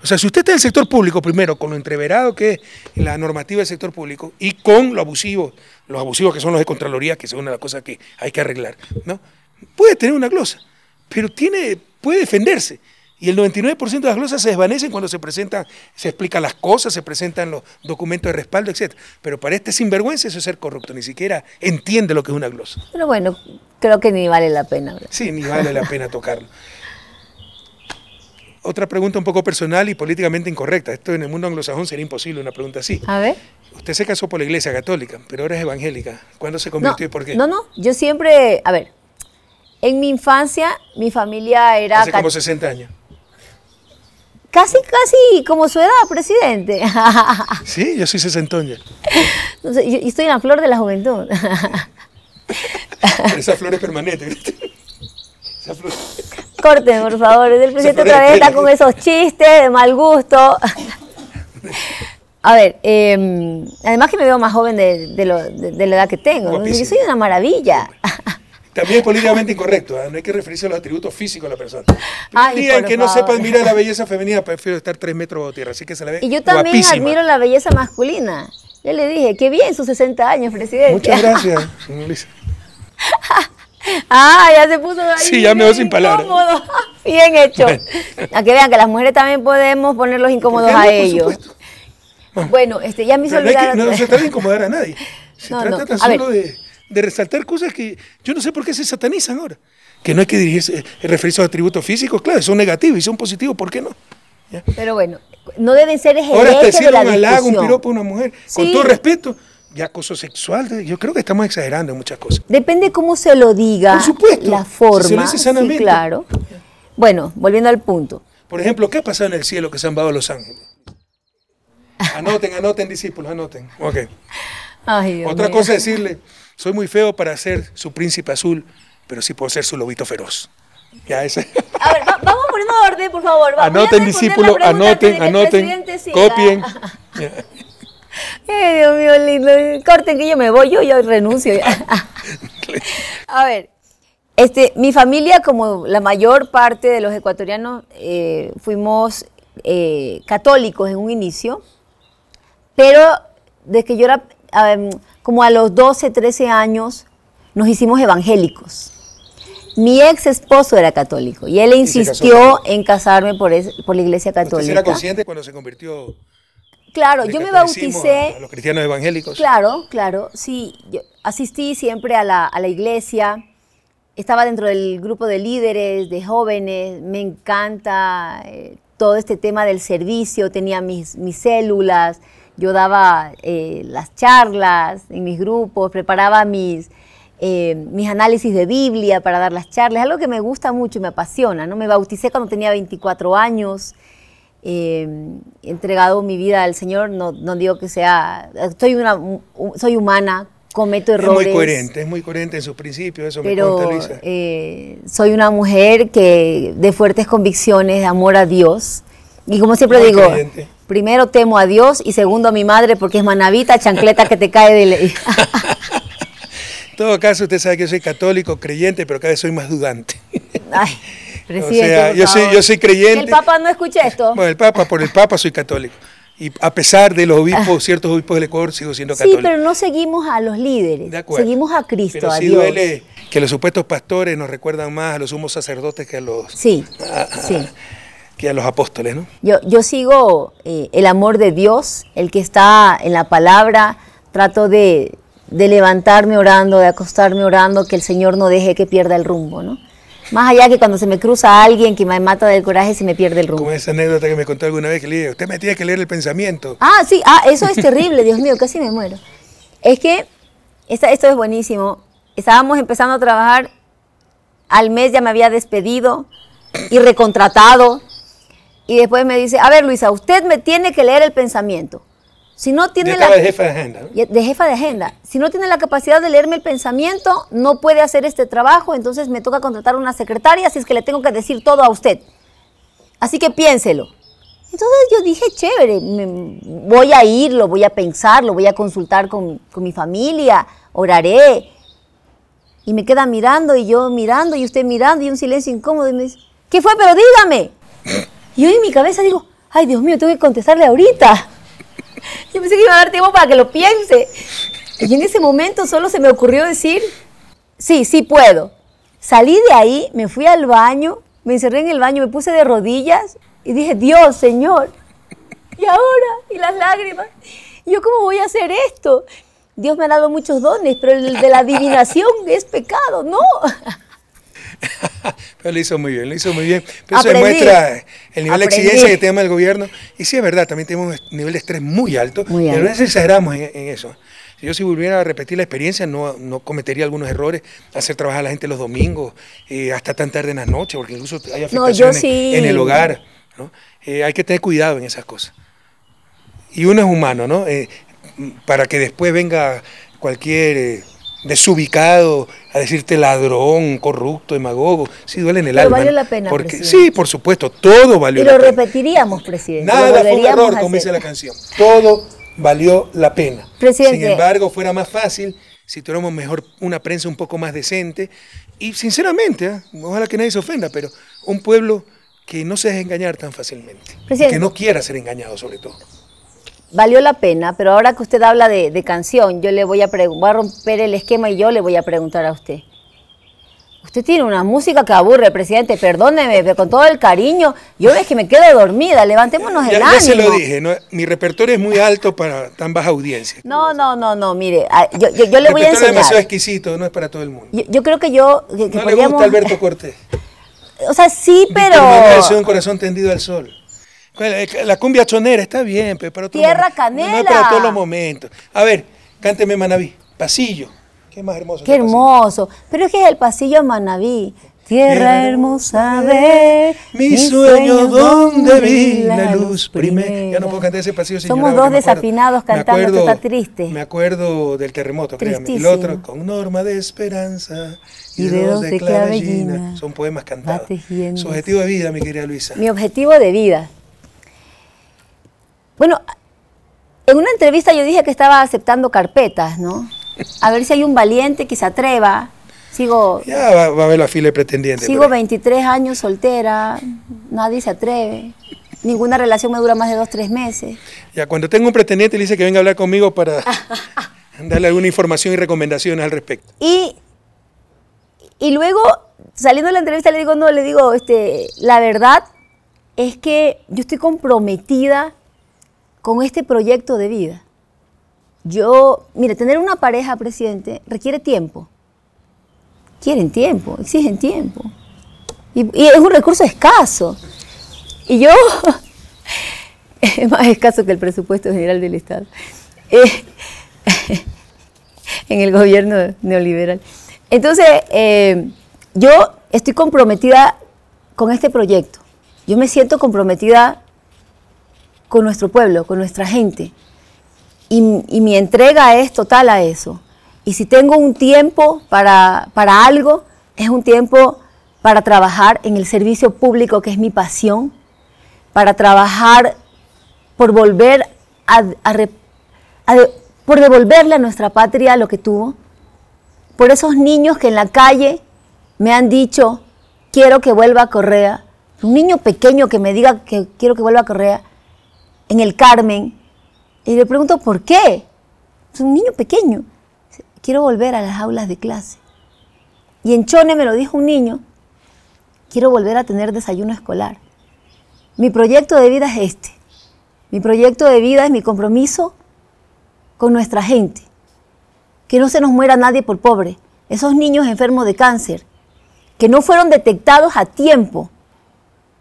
O sea, si usted está en el sector público, primero, con lo entreverado que es la normativa del sector público y con lo abusivo, los abusivos que son los de Contraloría, que son una de las cosas que hay que arreglar, ¿no? Puede tener una glosa, pero tiene, puede defenderse. Y el 99% de las glosas se desvanecen cuando se presentan, se explican las cosas, se presentan los documentos de respaldo, etc. Pero para este sinvergüenza eso es ser corrupto, ni siquiera entiende lo que es una glosa. Pero bueno, creo que ni vale la pena. Sí, ni vale la pena tocarlo. Otra pregunta un poco personal y políticamente incorrecta. Esto en el mundo anglosajón sería imposible, una pregunta así. A ver. Usted se casó por la iglesia católica, pero ahora es evangélica. ¿Cuándo se convirtió y por qué? No, no, yo siempre, a ver, en mi infancia mi familia era... Hace como 60 años. Casi, casi como su edad, presidente. sí, yo soy sesentón ya. Sé, yo estoy en la flor de la juventud. Esa flor es permanente, ¿viste? Corten, por favor. El presidente otra vez está con esos chistes de mal gusto. A ver, em, además que me veo más joven de, la edad que tengo. Yo soy una maravilla. También es políticamente incorrecto, ¿eh? no hay que referirse a los atributos físicos de la persona. Y en que no sepan mirar la belleza femenina, prefiero estar tres metros bajo tierra, así que se la ve Y yo también admiro la belleza masculina. Yo le dije, qué bien sus 60 años, presidente. Muchas gracias, señor Luis. Ah, ya se puso ahí. Sí, ya me voy sin palabras. Bien hecho. A que vean que las mujeres también podemos ponerlos incómodos a ellos. Bueno, este, ya me hizo olvidar. No, se trata de incomodar a nadie. Se trata tan solo de, resaltar cosas que yo no sé por qué se satanizan ahora. Que no hay que dirigirse, eh, referirse a atributos físicos, claro, son negativos y son positivos, ¿por qué no? Pero bueno, no deben ser ejemplos. Ahora te decir un halago, un piropo a una mujer, con todo respeto, y acoso sexual, yo creo que estamos exagerando en muchas cosas. Depende cómo se lo diga, Por supuesto, la forma. Se sí, claro. Bueno, volviendo al punto. Por ejemplo, ¿qué ha pasado en el cielo que se han a Los Ángeles? Anoten, anoten, discípulos, anoten. Okay. Otra cosa es decirle, soy muy feo para ser su príncipe azul, pero sí puedo ser su lobito feroz. Ya ese. A ver, vamos poniendo orden, por favor. anoten, discípulos, anoten, anoten, copien. Ay, Dios mío, lindo. Corten que yo me voy, yo, yo renuncio. A ver, este, mi familia, como la mayor parte de los ecuatorianos, eh, fuimos eh, católicos en un inicio, pero desde que yo era como a los 12, 13 años, nos hicimos evangélicos. Mi ex esposo era católico y él insistió en casarme por, por la iglesia católica. ¿Usted era consciente cuando se convirtió Claro, yo me bauticé. A los cristianos evangélicos. Claro, claro, sí. Yo asistí siempre a la, iglesia. Estaba dentro del grupo de líderes, de jóvenes. Me encanta eh, todo este tema del servicio. Tenía mis, mis células. Yo daba eh, las charlas en mis grupos, preparaba mis, eh, mis análisis de Biblia para dar las charlas, algo que me gusta mucho y me apasiona. ¿no? Me bauticé cuando tenía 24 años, eh, entregado mi vida al Señor, no, no digo que sea, soy, una, soy humana, cometo errores. Es muy coherente, es muy coherente en sus principios, eso pero, me cuenta Luisa. Eh, soy una mujer que de fuertes convicciones, de amor a Dios. Y como siempre muy digo, creyente. primero temo a Dios y segundo a mi madre porque es manavita, chancleta que te cae de ley. En todo caso, usted sabe que yo soy católico, creyente, pero cada vez soy más dudante. Ay, presidente, o sea, yo soy, yo soy creyente. ¿El Papa no escucha esto? Bueno, el Papa, por el Papa soy católico. Y a pesar de los obispos, ciertos obispos del Ecuador, sigo siendo católico. Sí, pero no seguimos a los líderes. De acuerdo. Seguimos a Cristo, pero a sí Dios. duele que los supuestos pastores nos recuerdan más a los sumos sacerdotes que a los, sí, a, a, sí. que a los apóstoles, ¿no? Yo, yo sigo eh, el amor de Dios, el que está en la palabra. Trato de, de levantarme orando, de acostarme orando, que el Señor no deje que pierda el rumbo, ¿no? Más allá que cuando se me cruza alguien que me mata del coraje, se me pierde el rumbo. Como esa anécdota que me contó alguna vez que le dije, usted me tiene que leer el pensamiento. Ah, sí, ah, eso es terrible, Dios mío, casi me muero. Es que, esta, esto es buenísimo, estábamos empezando a trabajar, al mes ya me había despedido y recontratado, y después me dice, a ver Luisa, usted me tiene que leer el pensamiento. Si no tiene la de jefa de agenda. ¿no? De jefa de agenda. Si no tiene la capacidad de leerme el pensamiento, no puede hacer este trabajo, entonces me toca contratar una secretaria, así es que le tengo que decir todo a usted. Así que piénselo. Entonces yo dije, chévere, me, voy a ir, lo voy a pensar, lo voy a consultar con, con mi familia, oraré. Y me queda mirando y yo mirando y usted mirando y un silencio incómodo y me dice, ¿qué fue? Pero dígame. Y yo en mi cabeza digo, ay Dios mío, tengo que contestarle ahorita. Yo pensé que iba a dar tiempo para que lo piense. Y en ese momento solo se me ocurrió decir, sí, sí puedo. Salí de ahí, me fui al baño, me encerré en el baño, me puse de rodillas y dije, Dios, Señor, ¿y ahora? ¿Y las lágrimas? ¿Y yo cómo voy a hacer esto? Dios me ha dado muchos dones, pero el de la adivinación es pecado, no. Pero lo hizo muy bien, lo hizo muy bien. Pero eso demuestra el nivel Aprendí. de exigencia que tenemos el gobierno. Y sí, es verdad, también tenemos un nivel de estrés muy alto. Muy pero a veces exageramos en, en, eso. Si yo si volviera a repetir la experiencia, no, no cometería algunos errores, hacer trabajar a la gente los domingos, eh, hasta tan tarde en la noche, porque incluso hay afectaciones no, sí. en el hogar. ¿no? Eh, hay que tener cuidado en esas cosas. Y uno es humano, ¿no? Eh, para que después venga cualquier desubicado a decirte ladrón, corrupto, demagogo, sí duele en el Pero alma. valió la pena, Porque, presidente. sí, por supuesto, todo valió Y la lo pena. repetiríamos, presidente. lo Nada fue un error, como dice la canción. Todo valió la pena. Presidente. Sin embargo, fuera más fácil si tuviéramos mejor una prensa un poco más decente. Y sinceramente, ¿eh? ojalá que nadie se ofenda, pero un pueblo que no se deje engañar tan fácilmente. Presidente. Que no quiera ser engañado, sobre todo. Valió la pena, pero ahora que usted habla de, de canción, yo le voy a, voy a romper el esquema y yo le voy a preguntar a usted. Usted tiene una música que aburre, presidente, perdóneme, pero con todo el cariño, yo es que me quedo dormida, levantémonos Ya, el ya ánimo. se lo dije, ¿no? mi repertorio es muy alto para tan baja audiencia. No, no, no, no, mire, yo, yo, yo le voy a repertorio es demasiado enseñar. exquisito, no es para todo el mundo. Yo, yo creo que yo, que, que no le podríamos- gusta Alberto Cortés. O sea, sí, Víctor Manuel pero... un corazón tendido al sol. La cumbia chonera está bien, pero para Tierra momento. No es canela. para todos los momentos. A ver, cánteme Manaví. Pasillo. Qué más hermoso. Qué hermoso. Pero es que es el pasillo Manaví. Tierra hermosa de Mi sueño donde vi la luz primera. Ya no puedo cantar ese pasillo sin Somos dos acuerdo- desafinados cantando, acuerdo- está triste. Me acuerdo del terremoto, créame. Y el otro, con norma de esperanza Y dedos de clavellina Son poemas cantados. Su objetivo de vida, mi querida Luisa. Mi objetivo de vida. Bueno, en una entrevista yo dije que estaba aceptando carpetas, ¿no? A ver si hay un valiente que se atreva. Sigo, Ya va, va a haber la fila de pretendientes. sigo por ahí. 23 años soltera, nadie se atreve. Ninguna relación me dura más de dos, tres meses. Ya, cuando tengo un pretendiente, le dice que venga a hablar conmigo para darle alguna información y recomendaciones al respecto. Y, y luego, saliendo de la entrevista, le digo, no, le digo, este, la verdad es que yo estoy comprometida con este proyecto de vida. Yo, mire, tener una pareja, presidente, requiere tiempo. Quieren tiempo, exigen tiempo. Y, es un recurso escaso. Y yo, es más escaso que el presupuesto general del Estado. Eh, en el gobierno neoliberal. Entonces, eh, yo estoy comprometida con este proyecto. Yo me siento comprometida con nuestro pueblo, con nuestra gente. Y, mi entrega es total a eso. Y si tengo un tiempo para, para algo, es un tiempo para trabajar en el servicio público, que es mi pasión, para trabajar por volver a, por devolverle a nuestra patria lo que tuvo, por esos niños que en la calle me han dicho, quiero que vuelva a Correa, un niño pequeño que me diga que quiero que vuelva a Correa, en el Carmen, y le pregunto, ¿por qué? Es un niño pequeño, quiero volver a las aulas de clase. Y en Chone me lo dijo un niño, quiero volver a tener desayuno escolar. Mi proyecto de vida es este. Mi proyecto de vida es mi compromiso con nuestra gente. Que no se nos muera nadie por pobre. Esos niños enfermos de cáncer, que no fueron detectados a tiempo,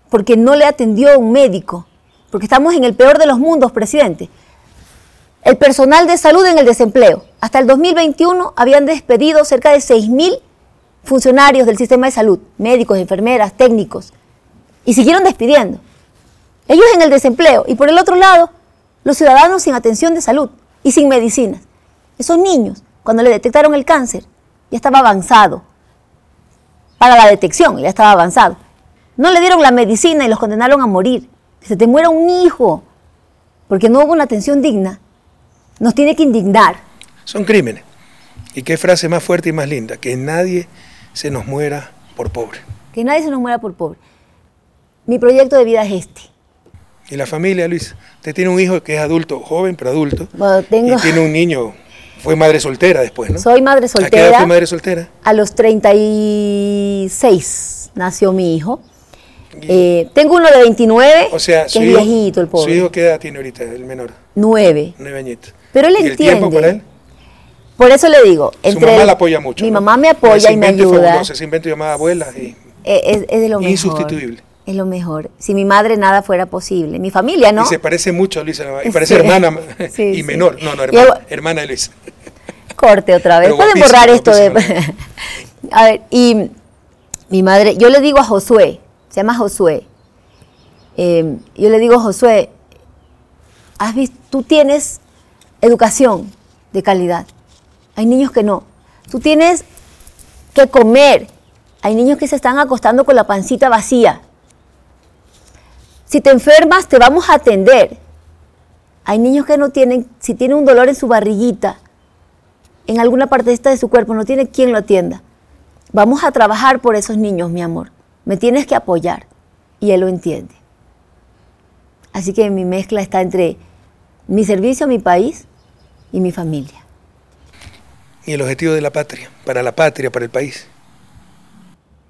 porque no le atendió un médico, porque estamos en el peor de los mundos, presidente. El personal de salud en el desempleo. Hasta el 2021 habían despedido cerca de 6.000 funcionarios del sistema de salud, médicos, enfermeras, técnicos, y siguieron despidiendo. Ellos en el desempleo y por el otro lado, los ciudadanos sin atención de salud y sin medicinas. Esos niños, cuando le detectaron el cáncer, ya estaba avanzado. Para la detección, ya estaba avanzado. No le dieron la medicina y los condenaron a morir. Se te muera un hijo porque no hubo una atención digna, nos tiene que indignar. Son crímenes. ¿Y qué frase más fuerte y más linda? Que nadie se nos muera por pobre. Que nadie se nos muera por pobre. Mi proyecto de vida es este. ¿Y la familia, Luis? Usted tiene un hijo que es adulto, joven, pero adulto. tengo... Y tiene un niño, fue madre soltera después, ¿no? Soy madre soltera. ¿A qué edad fue madre soltera? A los 36 nació mi hijo. Eh, tengo uno de 29, o sea, que es viejito el pobre. ¿Su hijo qué edad tiene ahorita, el menor? Nueve. Nueve añitos. Pero él ¿Y entiende. el tiempo para él? Por eso le digo. Entre Su mamá la apoya mucho. Mi ¿no? mamá me apoya y me ayuda. Ese invento llamada abuela. Y es, es, de lo mejor. Insustituible. Es lo mejor. Si mi madre nada fuera posible. Mi familia, ¿no? Y se parece mucho a Luisa. Y parece sí. hermana sí, y sí. menor. No, no, hermana, hermana de Luisa. Corte otra vez. Pueden borrar esto de. a ver, y mi madre, yo le digo a Josué, se llama Josué. Eh, yo le digo, Josué, ¿has visto? tú tienes educación de calidad. Hay niños que no. Tú tienes que comer. Hay niños que se están acostando con la pancita vacía. Si te enfermas, te vamos a atender. Hay niños que no tienen, si tiene un dolor en su barriguita, en alguna parte esta de su cuerpo, no tiene quien lo atienda. Vamos a trabajar por esos niños, mi amor. Me tienes que apoyar. Y él lo entiende. Así que mi mezcla está entre mi servicio a mi país y mi familia. ¿Y el objetivo de la patria? Para la patria, para el país.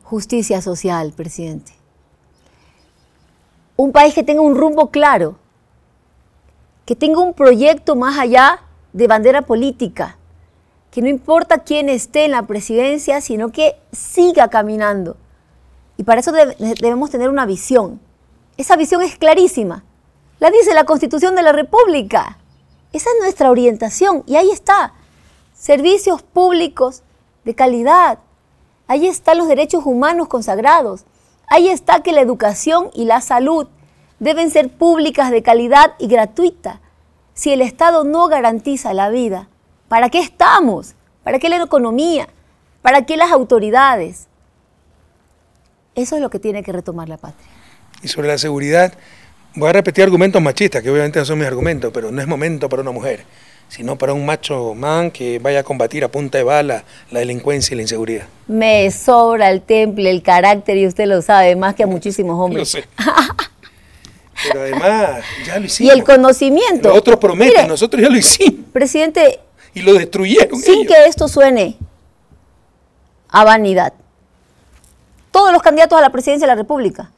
Justicia social, presidente. Un país que tenga un rumbo claro, que tenga un proyecto más allá de bandera política, que no importa quién esté en la presidencia, sino que siga caminando. Y para eso debemos tener una visión. Esa visión es clarísima. La dice la Constitución de la República. Esa es nuestra orientación y ahí está. Servicios públicos de calidad. Ahí están los derechos humanos consagrados. Ahí está que la educación y la salud deben ser públicas de calidad y gratuita. Si el Estado no garantiza la vida, ¿para qué estamos? ¿Para qué la economía? ¿Para qué las autoridades? Eso es lo que tiene que retomar la patria. Y sobre la seguridad, voy a repetir argumentos machistas, que obviamente no son mis argumentos, pero no es momento para una mujer, sino para un macho man que vaya a combatir a punta de bala la delincuencia y la inseguridad. Me sobra el temple, el carácter, y usted lo sabe, más que a muchísimos hombres. Lo sé. Pero además, ya lo hicimos. Y el conocimiento. Los otros prometen, Mire, nosotros ya lo hicimos. Presidente. Y lo destruyeron. Sin ellos. que esto suene a vanidad. Todos los candidatos a la presidencia de la República,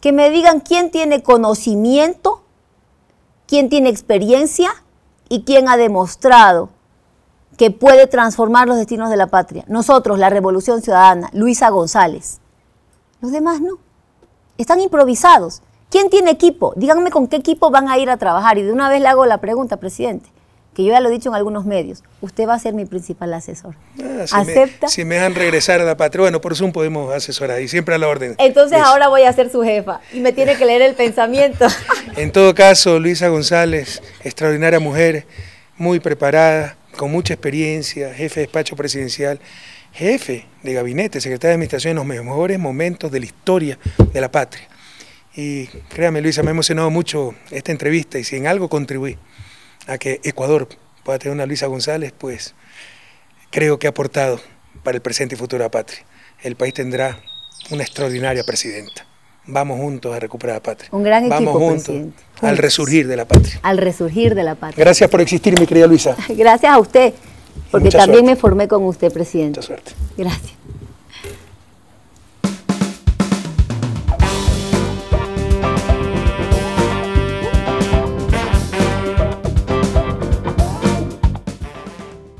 que me digan quién tiene conocimiento, quién tiene experiencia y quién ha demostrado que puede transformar los destinos de la patria. Nosotros, la Revolución Ciudadana, Luisa González. Los demás no. Están improvisados. ¿Quién tiene equipo? Díganme con qué equipo van a ir a trabajar. Y de una vez le hago la pregunta, presidente. Yo ya lo he dicho en algunos medios, usted va a ser mi principal asesor. Ah, si ¿Acepta? Me, si me dejan regresar a la patria, bueno, por Zoom podemos asesorar y siempre a la orden. Entonces ahora voy a ser su jefa y me tiene que leer el pensamiento. en todo caso, Luisa González, extraordinaria mujer, muy preparada, con mucha experiencia, jefe de despacho presidencial, jefe de gabinete, secretaria de administración en los mejores momentos de la historia de la patria. Y créame, Luisa, me ha emocionado mucho esta entrevista y si en algo contribuí a que Ecuador pueda tener una Luisa González, pues creo que ha aportado para el presente y futuro de la patria. El país tendrá una extraordinaria presidenta. Vamos juntos a recuperar la patria. Un gran Vamos equipo, juntos presidente. al Juntos. resurgir de la patria. Al resurgir de la patria. Gracias por existir, mi querida Luisa. Gracias a usted, porque también suerte. me formé con usted, presidente. Mucha suerte. Gracias.